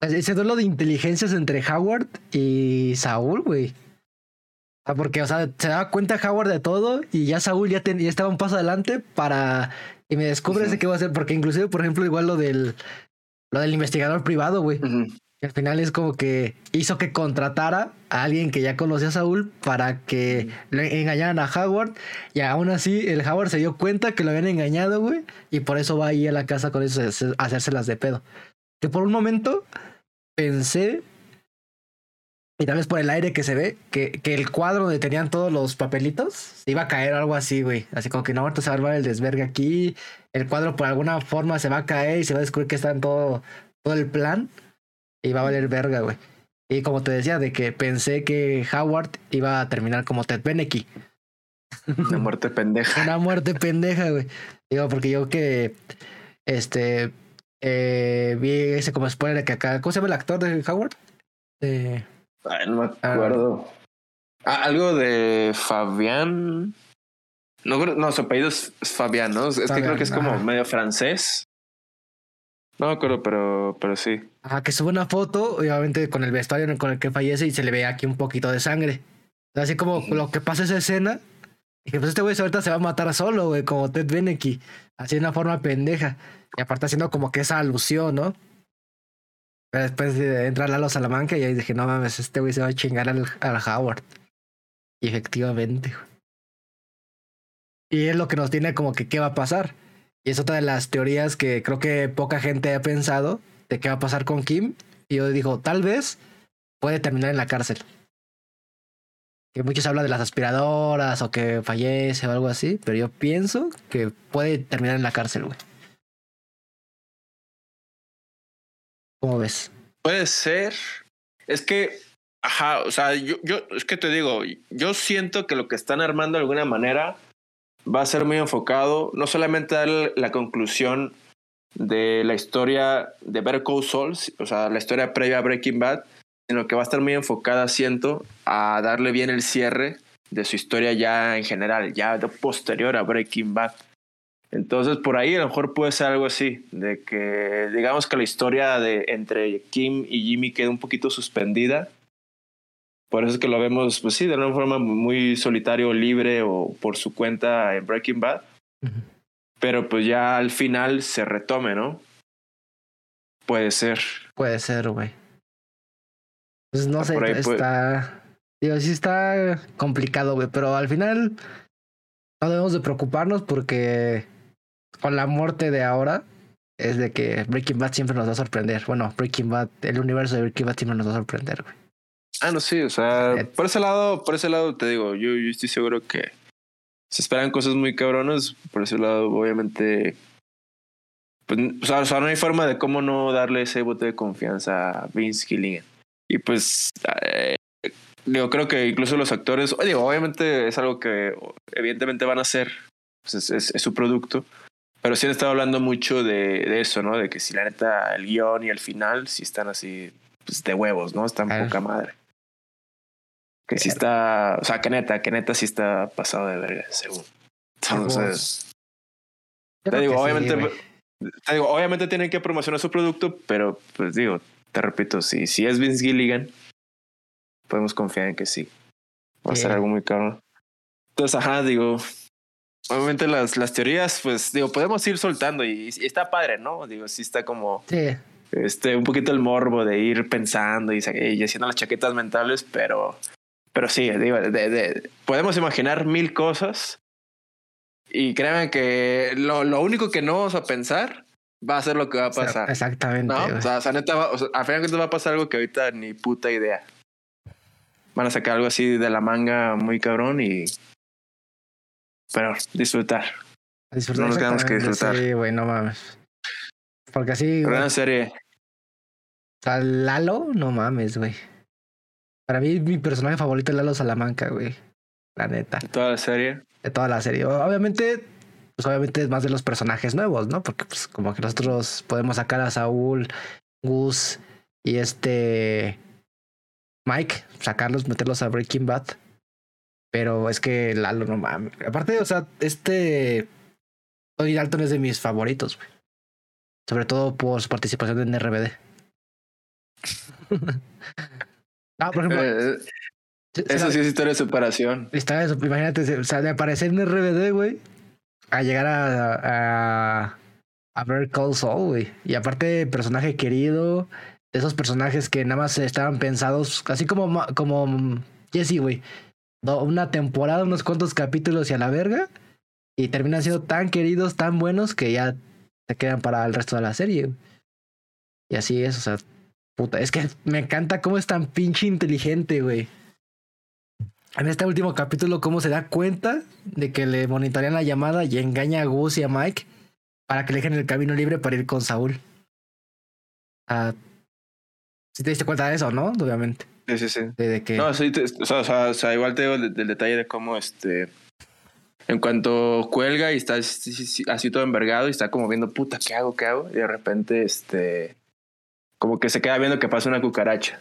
Ese duelo de inteligencias entre Howard y Saúl, güey. O sea, porque, o sea, se daba cuenta Howard de todo y ya Saúl ya, ten, ya estaba un paso adelante para... Y me descubre uh -huh. qué va a hacer, porque inclusive, por ejemplo, igual lo del... Lo del investigador privado, güey. Uh -huh. Y al final es como que hizo que contratara a alguien que ya conocía a Saúl para que le engañaran a Howard. Y aún así, el Howard se dio cuenta que lo habían engañado, güey. Y por eso va ahí a la casa con eso, a hacérselas de pedo. Que por un momento pensé, y tal vez por el aire que se ve, que, que el cuadro donde tenían todos los papelitos se iba a caer algo así, güey. Así como que no, ahorita se va a armar el desvergue aquí. El cuadro por alguna forma se va a caer y se va a descubrir que está en todo, todo el plan va a valer verga, güey. Y como te decía, de que pensé que Howard iba a terminar como Ted Beneke. Una muerte pendeja. Una muerte pendeja, güey. Digo, porque yo que. Este. Eh, vi ese como spoiler que acá. ¿Cómo se llama el actor de Howard? Eh, Ay, no me acuerdo. Ah, algo de Fabián. No, no, su apellido es Fabián, ¿no? Es Fabián, que creo que es como ajá. medio francés. No me acuerdo, pero, pero sí. Ajá, que sube una foto, obviamente con el vestuario con el que fallece y se le ve aquí un poquito de sangre. Así como lo que pasa esa escena. Y que pues este güey ahorita se va a matar solo, güey, como Ted Beneke. Así de una forma pendeja. Y aparte haciendo como que esa alusión, ¿no? Pero después entra Lalo Salamanca y ahí dije, no mames, este güey se va a chingar al, al Howard. Y efectivamente, güey. Y es lo que nos tiene como que qué va a pasar. Y es otra de las teorías que creo que poca gente ha pensado de qué va a pasar con Kim. Y yo digo, tal vez puede terminar en la cárcel. Que muchos hablan de las aspiradoras o que fallece o algo así, pero yo pienso que puede terminar en la cárcel, güey. ¿Cómo ves? Puede ser. Es que, ajá, o sea, yo, yo, es que te digo, yo siento que lo que están armando de alguna manera va a ser muy enfocado, no solamente a dar la conclusión de la historia de Better Call o sea, la historia previa a Breaking Bad, sino que va a estar muy enfocada, siento, a darle bien el cierre de su historia ya en general, ya posterior a Breaking Bad. Entonces, por ahí a lo mejor puede ser algo así, de que digamos que la historia de entre Kim y Jimmy queda un poquito suspendida. Por eso es que lo vemos, pues sí, de una forma muy solitario, libre o por su cuenta en Breaking Bad. Uh -huh. Pero pues ya al final se retome, ¿no? Puede ser. Puede ser, güey. Pues no sé, está. Digo, sí está complicado, güey, pero al final no debemos de preocuparnos porque con la muerte de ahora es de que Breaking Bad siempre nos va a sorprender. Bueno, Breaking Bad, el universo de Breaking Bad siempre nos va a sorprender, güey. Ah, no, sí, o sea, por ese lado, por ese lado te digo, yo, yo estoy seguro que se esperan cosas muy cabronas, por ese lado, obviamente, pues, o sea, no hay forma de cómo no darle ese bote de confianza a Vince Gilligan. Y pues, eh, creo que incluso los actores, digo, obviamente es algo que evidentemente van a hacer, pues es, es, su producto, pero sí han estado hablando mucho de, de, eso, ¿no? De que si la neta el guion y el final sí están así, pues de huevos, ¿no? Están poca madre. Que sí está, o sea, que neta, que neta sí está pasado de verga, según. Entonces, te digo, obviamente, sí, te digo, obviamente tienen que promocionar su producto, pero pues digo, te repito, si, si es Vince Gilligan, podemos confiar en que sí. Va a ser algo muy caro. Entonces, ajá, digo, obviamente las, las teorías, pues digo, podemos ir soltando y, y, está padre, ¿no? Digo, sí está como sí. Este, un poquito el morbo de ir pensando y, y haciendo las chaquetas mentales, pero pero sí, digo, de, de, podemos imaginar mil cosas y créanme que lo, lo, único que no vamos a pensar va a ser lo que va a pasar. Exactamente. ¿no? O sea, o sea, neta, va, o sea, a final va a pasar algo que ahorita ni puta idea. Van a sacar algo así de la manga muy cabrón y... Pero disfrutar. disfrutar no nos quedamos que disfrutar. Sí, güey, no mames. Porque así... Gran güey, serie. O sea, Lalo, no mames, güey. Para mí, mi personaje favorito es Lalo Salamanca, güey. La neta. ¿De toda la serie? De toda la serie. Obviamente, pues obviamente es más de los personajes nuevos, ¿no? Porque pues como que nosotros podemos sacar a Saúl, Gus y este Mike, sacarlos, meterlos a Breaking Bad. Pero es que Lalo no mames. Aparte, o sea, este Tony Dalton es de mis favoritos, güey. Sobre todo por su participación en RBD. (laughs) Ah, por ejemplo. Eh, eso sí es historia de superación. Historia de Imagínate, o sea, de aparecer en RBD, güey, a llegar a, a, a ver Call Saul, güey. Y aparte, personaje querido, de esos personajes que nada más estaban pensados, así como, como Jesse, güey. Una temporada, unos cuantos capítulos y a la verga. Y terminan siendo tan queridos, tan buenos, que ya se quedan para el resto de la serie. Y así es, o sea, Puta, es que me encanta cómo es tan pinche inteligente, güey. En este último capítulo, cómo se da cuenta de que le monitorean la llamada y engaña a Gus y a Mike para que le dejen el camino libre para ir con Saúl. Ah, si te diste cuenta de eso, ¿no? Obviamente. Sí, sí, sí. De, de que... No, sí, te, o, sea, o, sea, o, sea, igual te digo del, del detalle de cómo este. En cuanto cuelga y está así, todo envergado y está como viendo, puta, ¿qué hago? ¿Qué hago? Y de repente, este como que se queda viendo que pasa una cucaracha.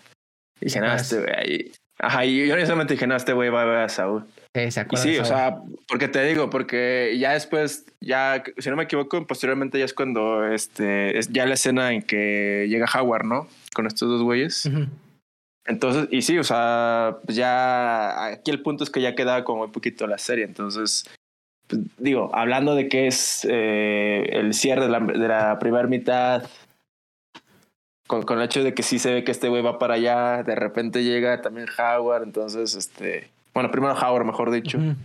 Y dije, nada, este güey. Ajá, y yo honestamente dije, no, este güey va a ver a Saúl. Sí, se y sí, o sea, porque te digo, porque ya después, ya, si no me equivoco, posteriormente ya es cuando, este, es ya la escena en que llega Howard, ¿no? Con estos dos güeyes. Uh -huh. Entonces, y sí, o sea, pues ya, aquí el punto es que ya queda como un poquito la serie, entonces, digo, hablando de que es eh, el cierre de la, de la primera mitad con, con, el hecho de que sí se ve que este güey va para allá, de repente llega también Howard, entonces, este, bueno, primero Howard, mejor dicho. Uh -huh.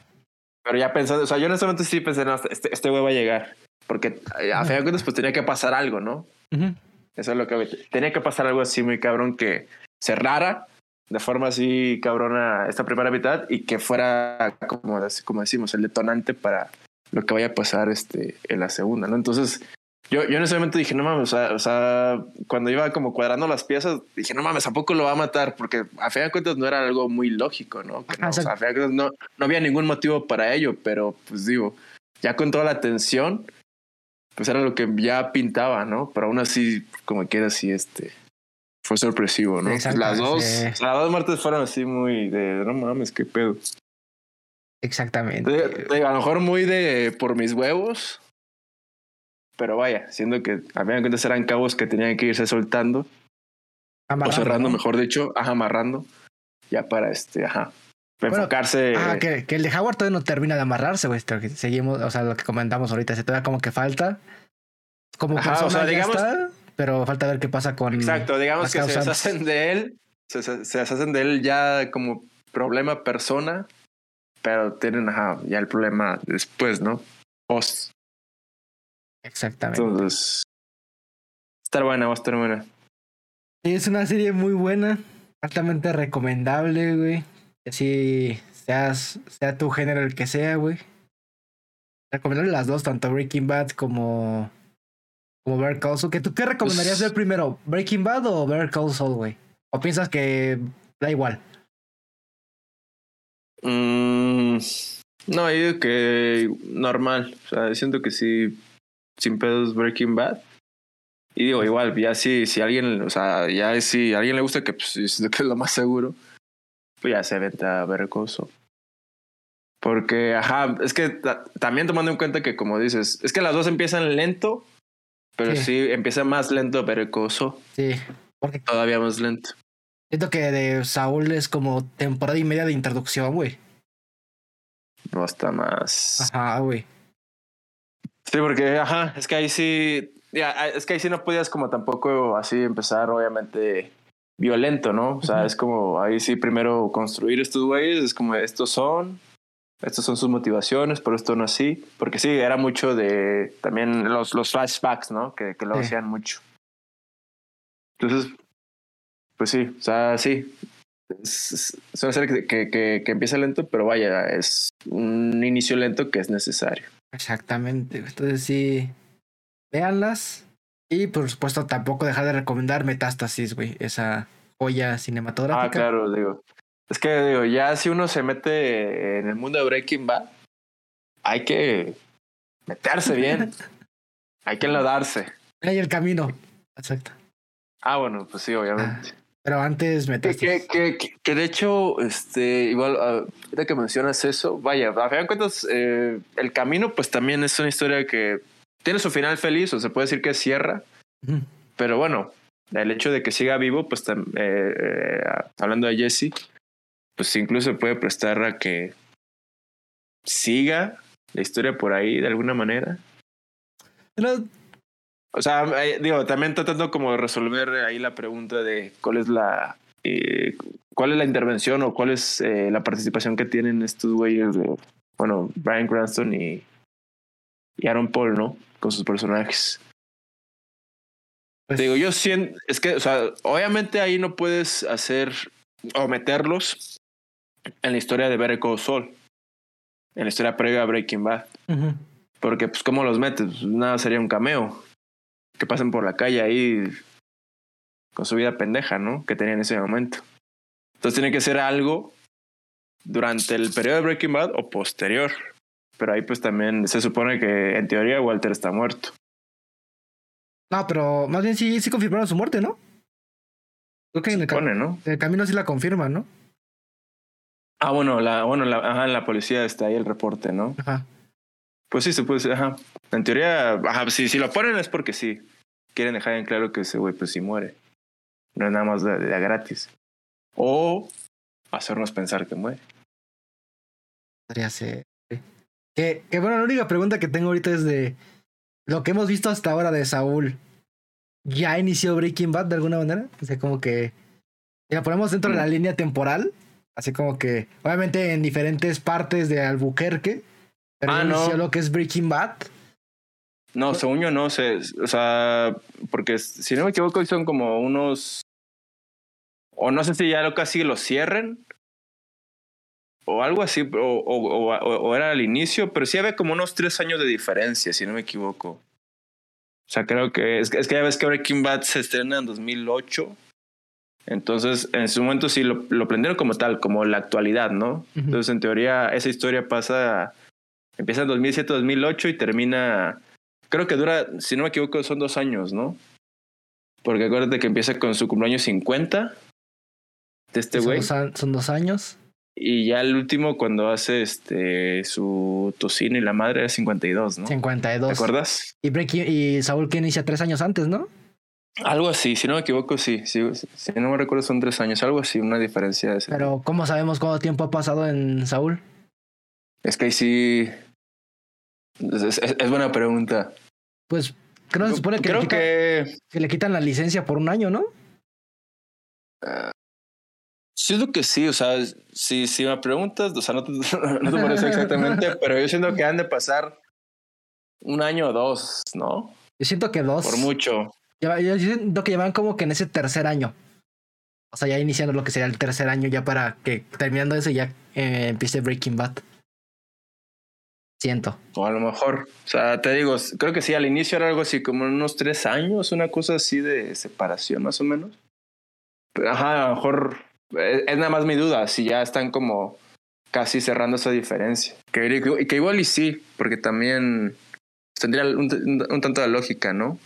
Pero ya pensando, o sea, yo honestamente sí pensé, no, este, este güey va a llegar, porque a fin de cuentas pues tenía que pasar algo, ¿no? Uh -huh. Eso es lo que tenía que pasar algo así muy cabrón que cerrara de forma así cabrona esta primera mitad y que fuera como, como decimos el detonante para lo que vaya a pasar este en la segunda, ¿no? Entonces yo, yo en ese momento dije, no mames, o sea, o sea, cuando iba como cuadrando las piezas, dije, no mames, ¿a poco lo va a matar? Porque a fin de cuentas no era algo muy lógico, ¿no? Que no o sea, a fin de cuentas no, no había ningún motivo para ello, pero pues digo, ya con toda la tensión, pues era lo que ya pintaba, ¿no? Pero aún así, como quiera, así, este, fue sorpresivo, ¿no? Las dos, sí. las dos muertes fueron así muy de, no mames, qué pedo. Exactamente. De, de, a lo mejor muy de por mis huevos, pero vaya, siendo que a fin de cuentas eran cabos que tenían que irse soltando. Amarrando, o cerrando, ¿no? mejor dicho, ajá, amarrando. Ya para este, ajá. Bueno, enfocarse. Ah, que, que, el de Howard todavía no termina de amarrarse, güey. Seguimos, o sea, lo que comentamos ahorita, se todavía como que falta. Como ajá, persona o sea, digamos, está, pero falta ver qué pasa con. Exacto, digamos que se deshacen de él, se, se, se deshacen de él ya como problema persona, pero tienen ajá, ya el problema después, ¿no? Post. Exactamente. Entonces, estar buena, va a estar buena. Es una serie muy buena. altamente recomendable, güey. Así seas, sea tu género el que sea, güey. Recomendable las dos, tanto Breaking Bad como, como Better Call Saul. ¿Que ¿Tú qué recomendarías Pues- ver primero? ¿Breaking Bad o Better Call Saul, güey? ¿O piensas que da igual? Mm, no, yo digo que normal. O sea, siento que sí, sin pedos Breaking Bad. Y digo, igual, ya sí, si alguien, o sea, ya si a alguien le gusta, que pues (laughs) es lo más seguro, pues ya se venta a ver Saul. Porque, ajá, es que ta- también tomando en cuenta que, como dices, es que las dos empiezan lento, pero Sí. sí, empieza más lento Call Saul, Sí. Porque todavía más lento. siento que de Saúl es como temporada y media de introducción, güey. No está más. Ajá, güey. Sí, porque, ajá, es que ahí sí, ya, es que ahí sí no podías como tampoco así empezar, obviamente, violento, ¿no? O sea, es como ahí sí primero construir estos güeyes, es como estos son, estas son sus motivaciones, pero esto no así, porque sí, era mucho de también los, los flashbacks, ¿no? Que, que lo Sí. hacían mucho. Entonces, pues sí, o sea, sí. Es, es- es una serie que, que, que, que empieza lento, pero vaya, es un inicio lento que es necesario. Exactamente. Entonces sí, véanlas. Y por supuesto tampoco dejar de recomendar Metástasis, güey. Esa joya cinematográfica. Ah, claro, digo. Es que digo, ya si uno se mete en el mundo de Breaking Bad, hay que meterse bien. (laughs) hay que enlodarse. Ahí el camino. Exacto. Ah, bueno, pues sí, obviamente. Pero antes Que, Metástasis. que, que, que de hecho, este, igual, ah, ahorita que mencionas eso, vaya, a fin de cuentas, eh, el camino, pues también es una historia que tiene su final feliz, o se puede decir que cierra, pero bueno, el hecho de que siga vivo, pues eh, eh, hablando de Jesse, pues incluso puede prestar a que siga la historia por ahí de alguna manera. Pero, O sea, eh, digo, también tratando como de resolver ahí la pregunta de cuál es la eh, cuál es la intervención o cuál es eh, la participación que tienen estos güeyes de, bueno, Brian Cranston y, y Aaron Paul, ¿no? Con sus personajes. pues, Te digo, yo siento, es que, o sea, obviamente ahí no puedes hacer o meterlos en la historia de Better Call Saul, en la historia previa a Breaking Bad, porque pues cómo los metes, Pues, nada sería un cameo, que pasen por la calle ahí con su vida pendeja, ¿no? Que tenían en ese momento. Entonces tiene que ser algo durante el periodo de Breaking Bad o posterior. Pero ahí pues también se supone que en teoría Walter está muerto. No, pero más bien sí, sí confirmaron su muerte, ¿no? Creo que en el, Supone, ¿no? en el camino sí la confirman, ¿no? Ah, bueno, la, bueno, la, ajá, en la policía está ahí el reporte, ¿no? Ajá. Pues sí, se puede ajá. En teoría, ajá, si, si lo ponen es porque sí. Quieren dejar en claro que ese güey pues sí muere. No es nada más de, de gratis. O hacernos pensar que muere. Podría ser. Que, que bueno, la única pregunta que tengo ahorita es de lo que hemos visto hasta ahora de Saúl. ¿Ya inició Breaking Bad de alguna manera? O sea, como que. La ponemos dentro de la línea temporal. Así como que. Obviamente en diferentes partes de Albuquerque. Pero Ah, no. inició lo que es Breaking Bad. No, según yo no sé. O sea, porque si no me equivoco, son como unos. O no sé si ya lo casi lo cierren. O algo así, o, o, o, era al inicio, pero sí había como unos tres años de diferencia, si no me equivoco. O sea, creo que es, que- es que ya ves que Breaking Bad se estrena en 2008. Entonces, en su momento sí lo, lo prendieron como tal, como la actualidad, ¿no? Entonces, en teoría, esa historia pasa, empieza en 2007-2008 y termina, creo que dura, si no me equivoco, son dos años, ¿no? Porque acuérdate que empieza con su cumpleaños 50 de este güey. son dos años. Y ya el último, cuando hace este su tocino y la madre, es 52, ¿no? 52. ¿Te acuerdas? Y, Breaking, y Saúl que inicia tres años antes, ¿no? Algo así, si no me equivoco, sí. si no me recuerdo, son tres años, algo así, una diferencia de ese. Pero ¿cómo sabemos cuánto tiempo ha pasado en Saúl? Es que ahí sí. Es, es- es buena pregunta. Pues creo que se supone que, Creo le quitan, que. que le quitan la licencia por un año, ¿no? Siento que sí, o sea, si, si me preguntas, o sea, no te, (laughs) no te parece exactamente, (laughs) pero yo siento que han de pasar un año o dos, ¿no? Yo siento que dos. Por mucho. Yo siento que llevan como que en ese tercer año. O sea, ya iniciando lo que sería el tercer año, ya para que terminando eso ya eh, empiece Breaking Bad. Siento. O a lo mejor, o sea, te digo, creo que sí, al inicio era algo así como unos tres años, una cosa así de separación más o menos. Pero, ajá, a lo mejor es, es nada más mi duda, si ya están como casi cerrando esa diferencia. Que, que igual y sí, porque también tendría un, un tanto de lógica, ¿no?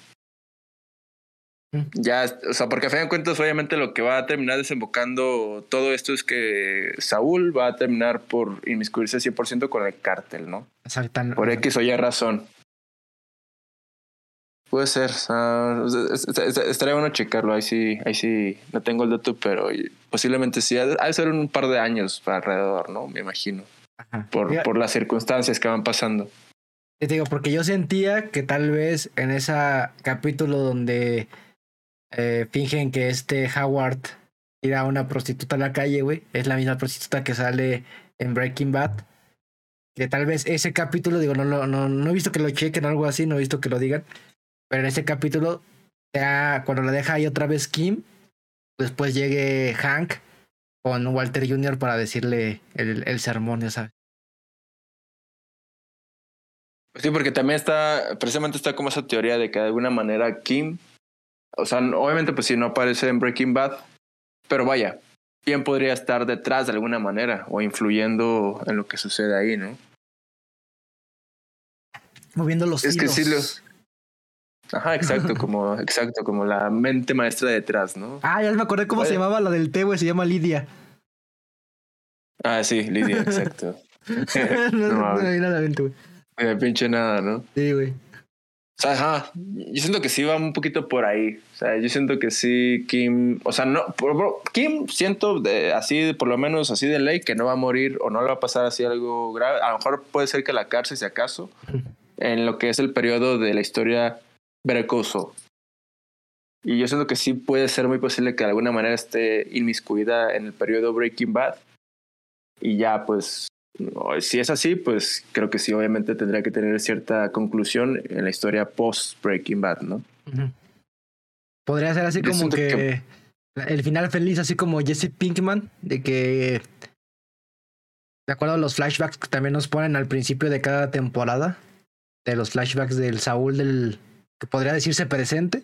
Ya, o sea, porque a fin de cuentas, obviamente lo que va a terminar desembocando todo esto es que Saúl va a terminar por inmiscuirse 100% con el cártel, ¿no? Exactamente. Por X o Y razón. Puede ser. estaría bueno checarlo. Ahí sí, ahí sí, no tengo el dato, pero posiblemente sí. Ha de ser un par de años alrededor, ¿no? Me imagino. Por, por las circunstancias que van pasando. Te digo, porque yo sentía que tal vez en ese capítulo donde eh, fingen que este Howard tira a una prostituta a la calle, güey. Es la misma prostituta que sale en Breaking Bad. Que tal vez ese capítulo, digo, no, no, no, no he visto que lo chequen o algo así, no he visto que lo digan. Pero en ese capítulo, ya cuando la deja ahí otra vez Kim, después llegue Hank con Walter Jr. para decirle el, el sermón, ya sabes. Sí, porque también está, precisamente está como esa teoría de que de alguna manera Kim o sea, obviamente, pues si no aparece en Breaking Bad, pero vaya, ¿quién podría estar detrás de alguna manera o influyendo en lo que sucede ahí, no? Moviendo los es Que sí lo... Ajá, exacto, (laughs) como, exacto, como la mente maestra detrás, ¿no? Ah, ya me acordé cómo se llamaba la del té, güey, se llama Lidia. Ah, sí, Lidia, (laughs) exacto. (laughs) no, no, no, no, nada, güey. De pinche nada, ¿no? Sí, güey. O sea, ajá, yo siento que sí va un poquito por ahí. O sea, yo siento que sí, Kim, o sea, no, Kim siento de, así, por lo menos así de ley, que no va a morir o no le va a pasar así algo grave. A lo mejor puede ser que la cárcel, si acaso, (laughs) en lo que es el periodo de la historia Berecoso. Y yo siento que sí puede ser muy posible que de alguna manera esté inmiscuida en el periodo Breaking Bad. Y ya, pues, si es así, pues creo que sí, obviamente tendría que tener cierta conclusión en la historia post Breaking Bad, ¿no? Podría ser así como que, el final feliz, así como Jesse Pinkman, de que de acuerdo a los flashbacks que también nos ponen al principio de cada temporada, de los flashbacks del Saúl del que podría decirse presente,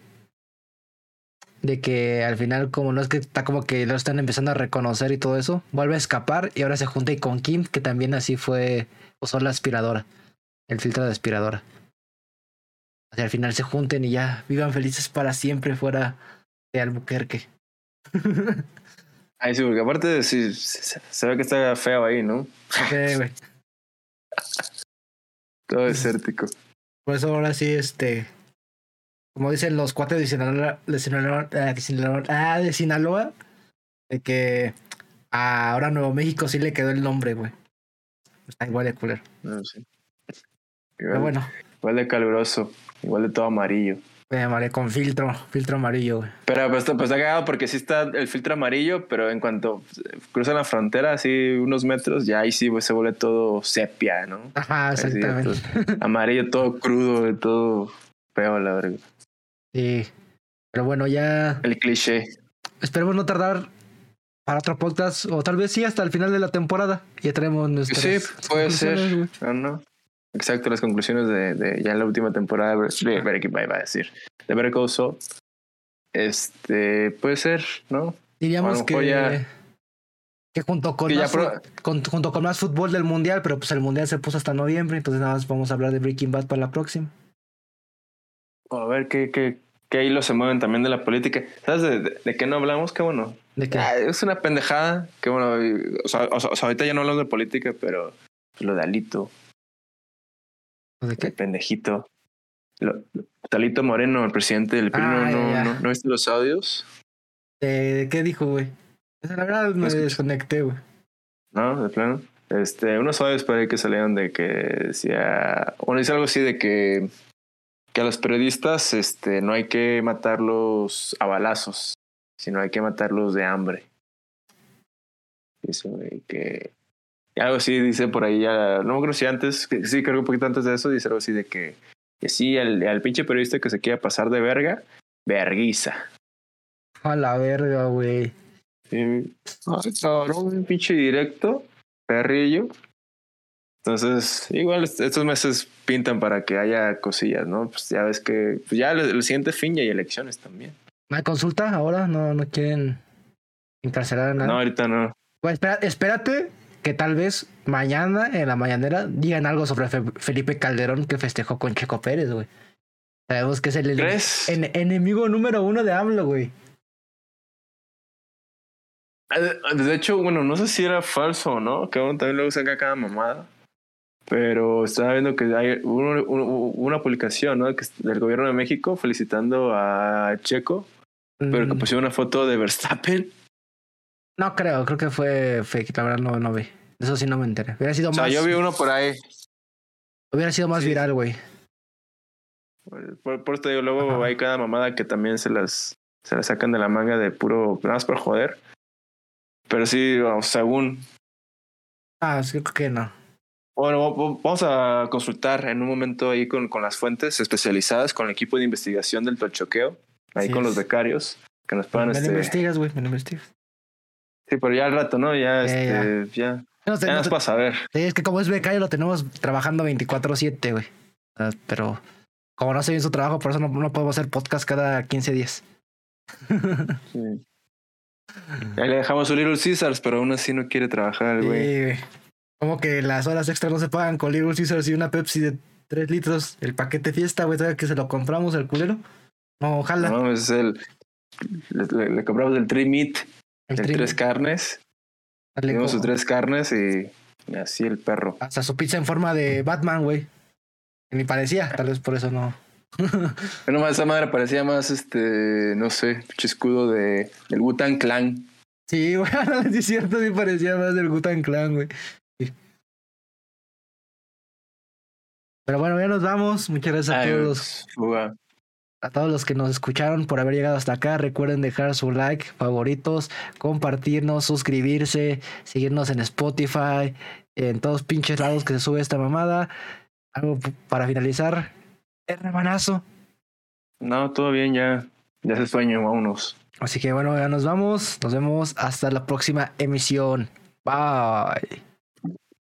de que al final como no es que está como que lo están empezando a reconocer y todo eso, vuelve a escapar y ahora se junta con Kim, que también así fue, usó la aspiradora, el filtro de aspiradora. O sea, al final se junten y ya vivan felices para siempre fuera de Albuquerque. Ay, sí, porque aparte sí, se ve que está feo ahí, ¿no? Sí, güey. (laughs) Todo desértico. Por eso ahora sí, este, como dicen los cuates de Sinaloa, de Sinaloa, ah, de Sinaloa, ah, de Sinaloa, de que ahora Nuevo México sí le quedó el nombre, güey. Está igual de culero. No, ah, sí. Pero bueno. Igual de caluroso, igual de todo amarillo. Eh, con filtro, filtro amarillo, güey. Pero pues, pues está cagado porque sí está el filtro amarillo, pero en cuanto cruzan la frontera, así unos metros, ya ahí sí pues, se vuelve todo sepia, ¿no? Ajá, exactamente. amarillo, todo crudo, todo feo, la verdad. Sí. Pero bueno, ya. El cliché. Esperemos no tardar para otro podcast, o tal vez sí hasta el final de la temporada. Ya traemos nuestras. Sí, puede ser. No. Exacto, las conclusiones de, de, ya en la última temporada de Breaking Bad, va a decir. De Better Este, puede ser, ¿no? Diríamos que. Que junto con, más, junto con más fútbol del mundial, pero pues el mundial se puso hasta noviembre, entonces nada más vamos a hablar de Breaking Bad para la próxima a ver qué, qué, qué hilos se mueven también de la política. ¿Sabes de, qué no hablamos? Qué bueno. ¿De qué? Ah, es una pendejada. Qué bueno. O sea, o, sea, ahorita ya no hablamos de política, pero lo de Alito. ¿De qué? El pendejito. Lo, Talito Moreno, el presidente del PRI, ah, no, no, no, viste los audios? ¿De qué dijo, güey? La verdad me desconecté, güey. No, de plano. Este, unos audios por ahí que salieron de que decía. Bueno, dice algo así de que que a los periodistas este, no hay que matarlos a balazos, sino hay que matarlos de hambre. Dice que algo así dice por ahí, ya, no me acuerdo si antes, sí, creo que un poquito antes de eso, dice algo así de que, que sí, al, al pinche periodista que se quiera pasar de verga, verguiza. A la verga, güey. Ay, cabrón, un pinche directo, perrillo. Entonces, igual est- estos meses pintan para que haya cosillas, ¿no? Pues ya ves que pues ya el, siguiente fin ya hay elecciones también. ¿No hay consulta ahora? ¿No, no quieren encarcelar a nadie? No, ahorita no. Bueno, espera- espérate que tal vez mañana en la mañanera digan algo sobre Fe- Felipe Calderón que festejó con Checo Pérez, güey. Sabemos que es el enemigo número uno de AMLO, güey. Eh, De hecho, bueno, no sé si era falso o no, que uno también luego saca cada mamada. Pero estaba viendo que hay un- un- una publicación ¿no? del gobierno de México felicitando a Checo, pero que Mm, pusieron una foto de Verstappen. No creo, creo que fue fake, la verdad no, no vi. Eso sí no me enteré. Hubiera sido O sea, más, yo vi uno por ahí. hubiera sido más Sí. viral, güey. Por, por eso te digo, luego Ajá. hay cada mamada que también se las, se las sacan de la manga de puro, nada más por joder. Pero sí, según. Ah, sí, creo que no. Bueno, va- va- vamos a consultar en un momento ahí con, con las fuentes especializadas, con el equipo de investigación del tochoqueo, ahí con los becarios, que nos puedan. me lo Este... investigas, güey, me lo investigas. Sí, pero ya al rato, ¿no? Ya, Ya, este, ya. No sé, Ya no nos para saber. Sí, es que como es becario lo tenemos trabajando 24/7, güey. Pero como no hace bien su trabajo, por eso no, no podemos hacer podcast cada 15 días. Sí. Ahí le dejamos su Little Caesars, pero aún así no quiere trabajar, Sí, güey. Como que las horas extras no se pagan con Little Caesars y una Pepsi de 3 litros. El paquete fiesta, güey, ¿sabes que se lo compramos el culero? No, ojalá. No, es el. Le, compramos el Tree Meat, el el tres carnes. Tenemos sus tres carnes y, y así el perro. Hasta su pizza en forma de Batman, güey. Que ni parecía, tal vez por eso no. (laughs) Pero más esa madre parecía más este, no sé, pinche escudo de del Wutan Clan. Sí, (laughs) güey, sí es cierto, sí parecía más del Gutan Clan, güey. Pero bueno, ya nos vamos. Muchas gracias a todos los a todos los que nos escucharon por haber llegado hasta acá. Recuerden dejar su like, favoritos, compartirnos, suscribirse, seguirnos en Spotify, en todos pinches lados que se sube esta mamada. Algo para finalizar. El remanazo. No, todo bien ya. Ya se sueño, vámonos. Así que bueno, ya nos vamos. Nos vemos hasta la próxima emisión. Bye.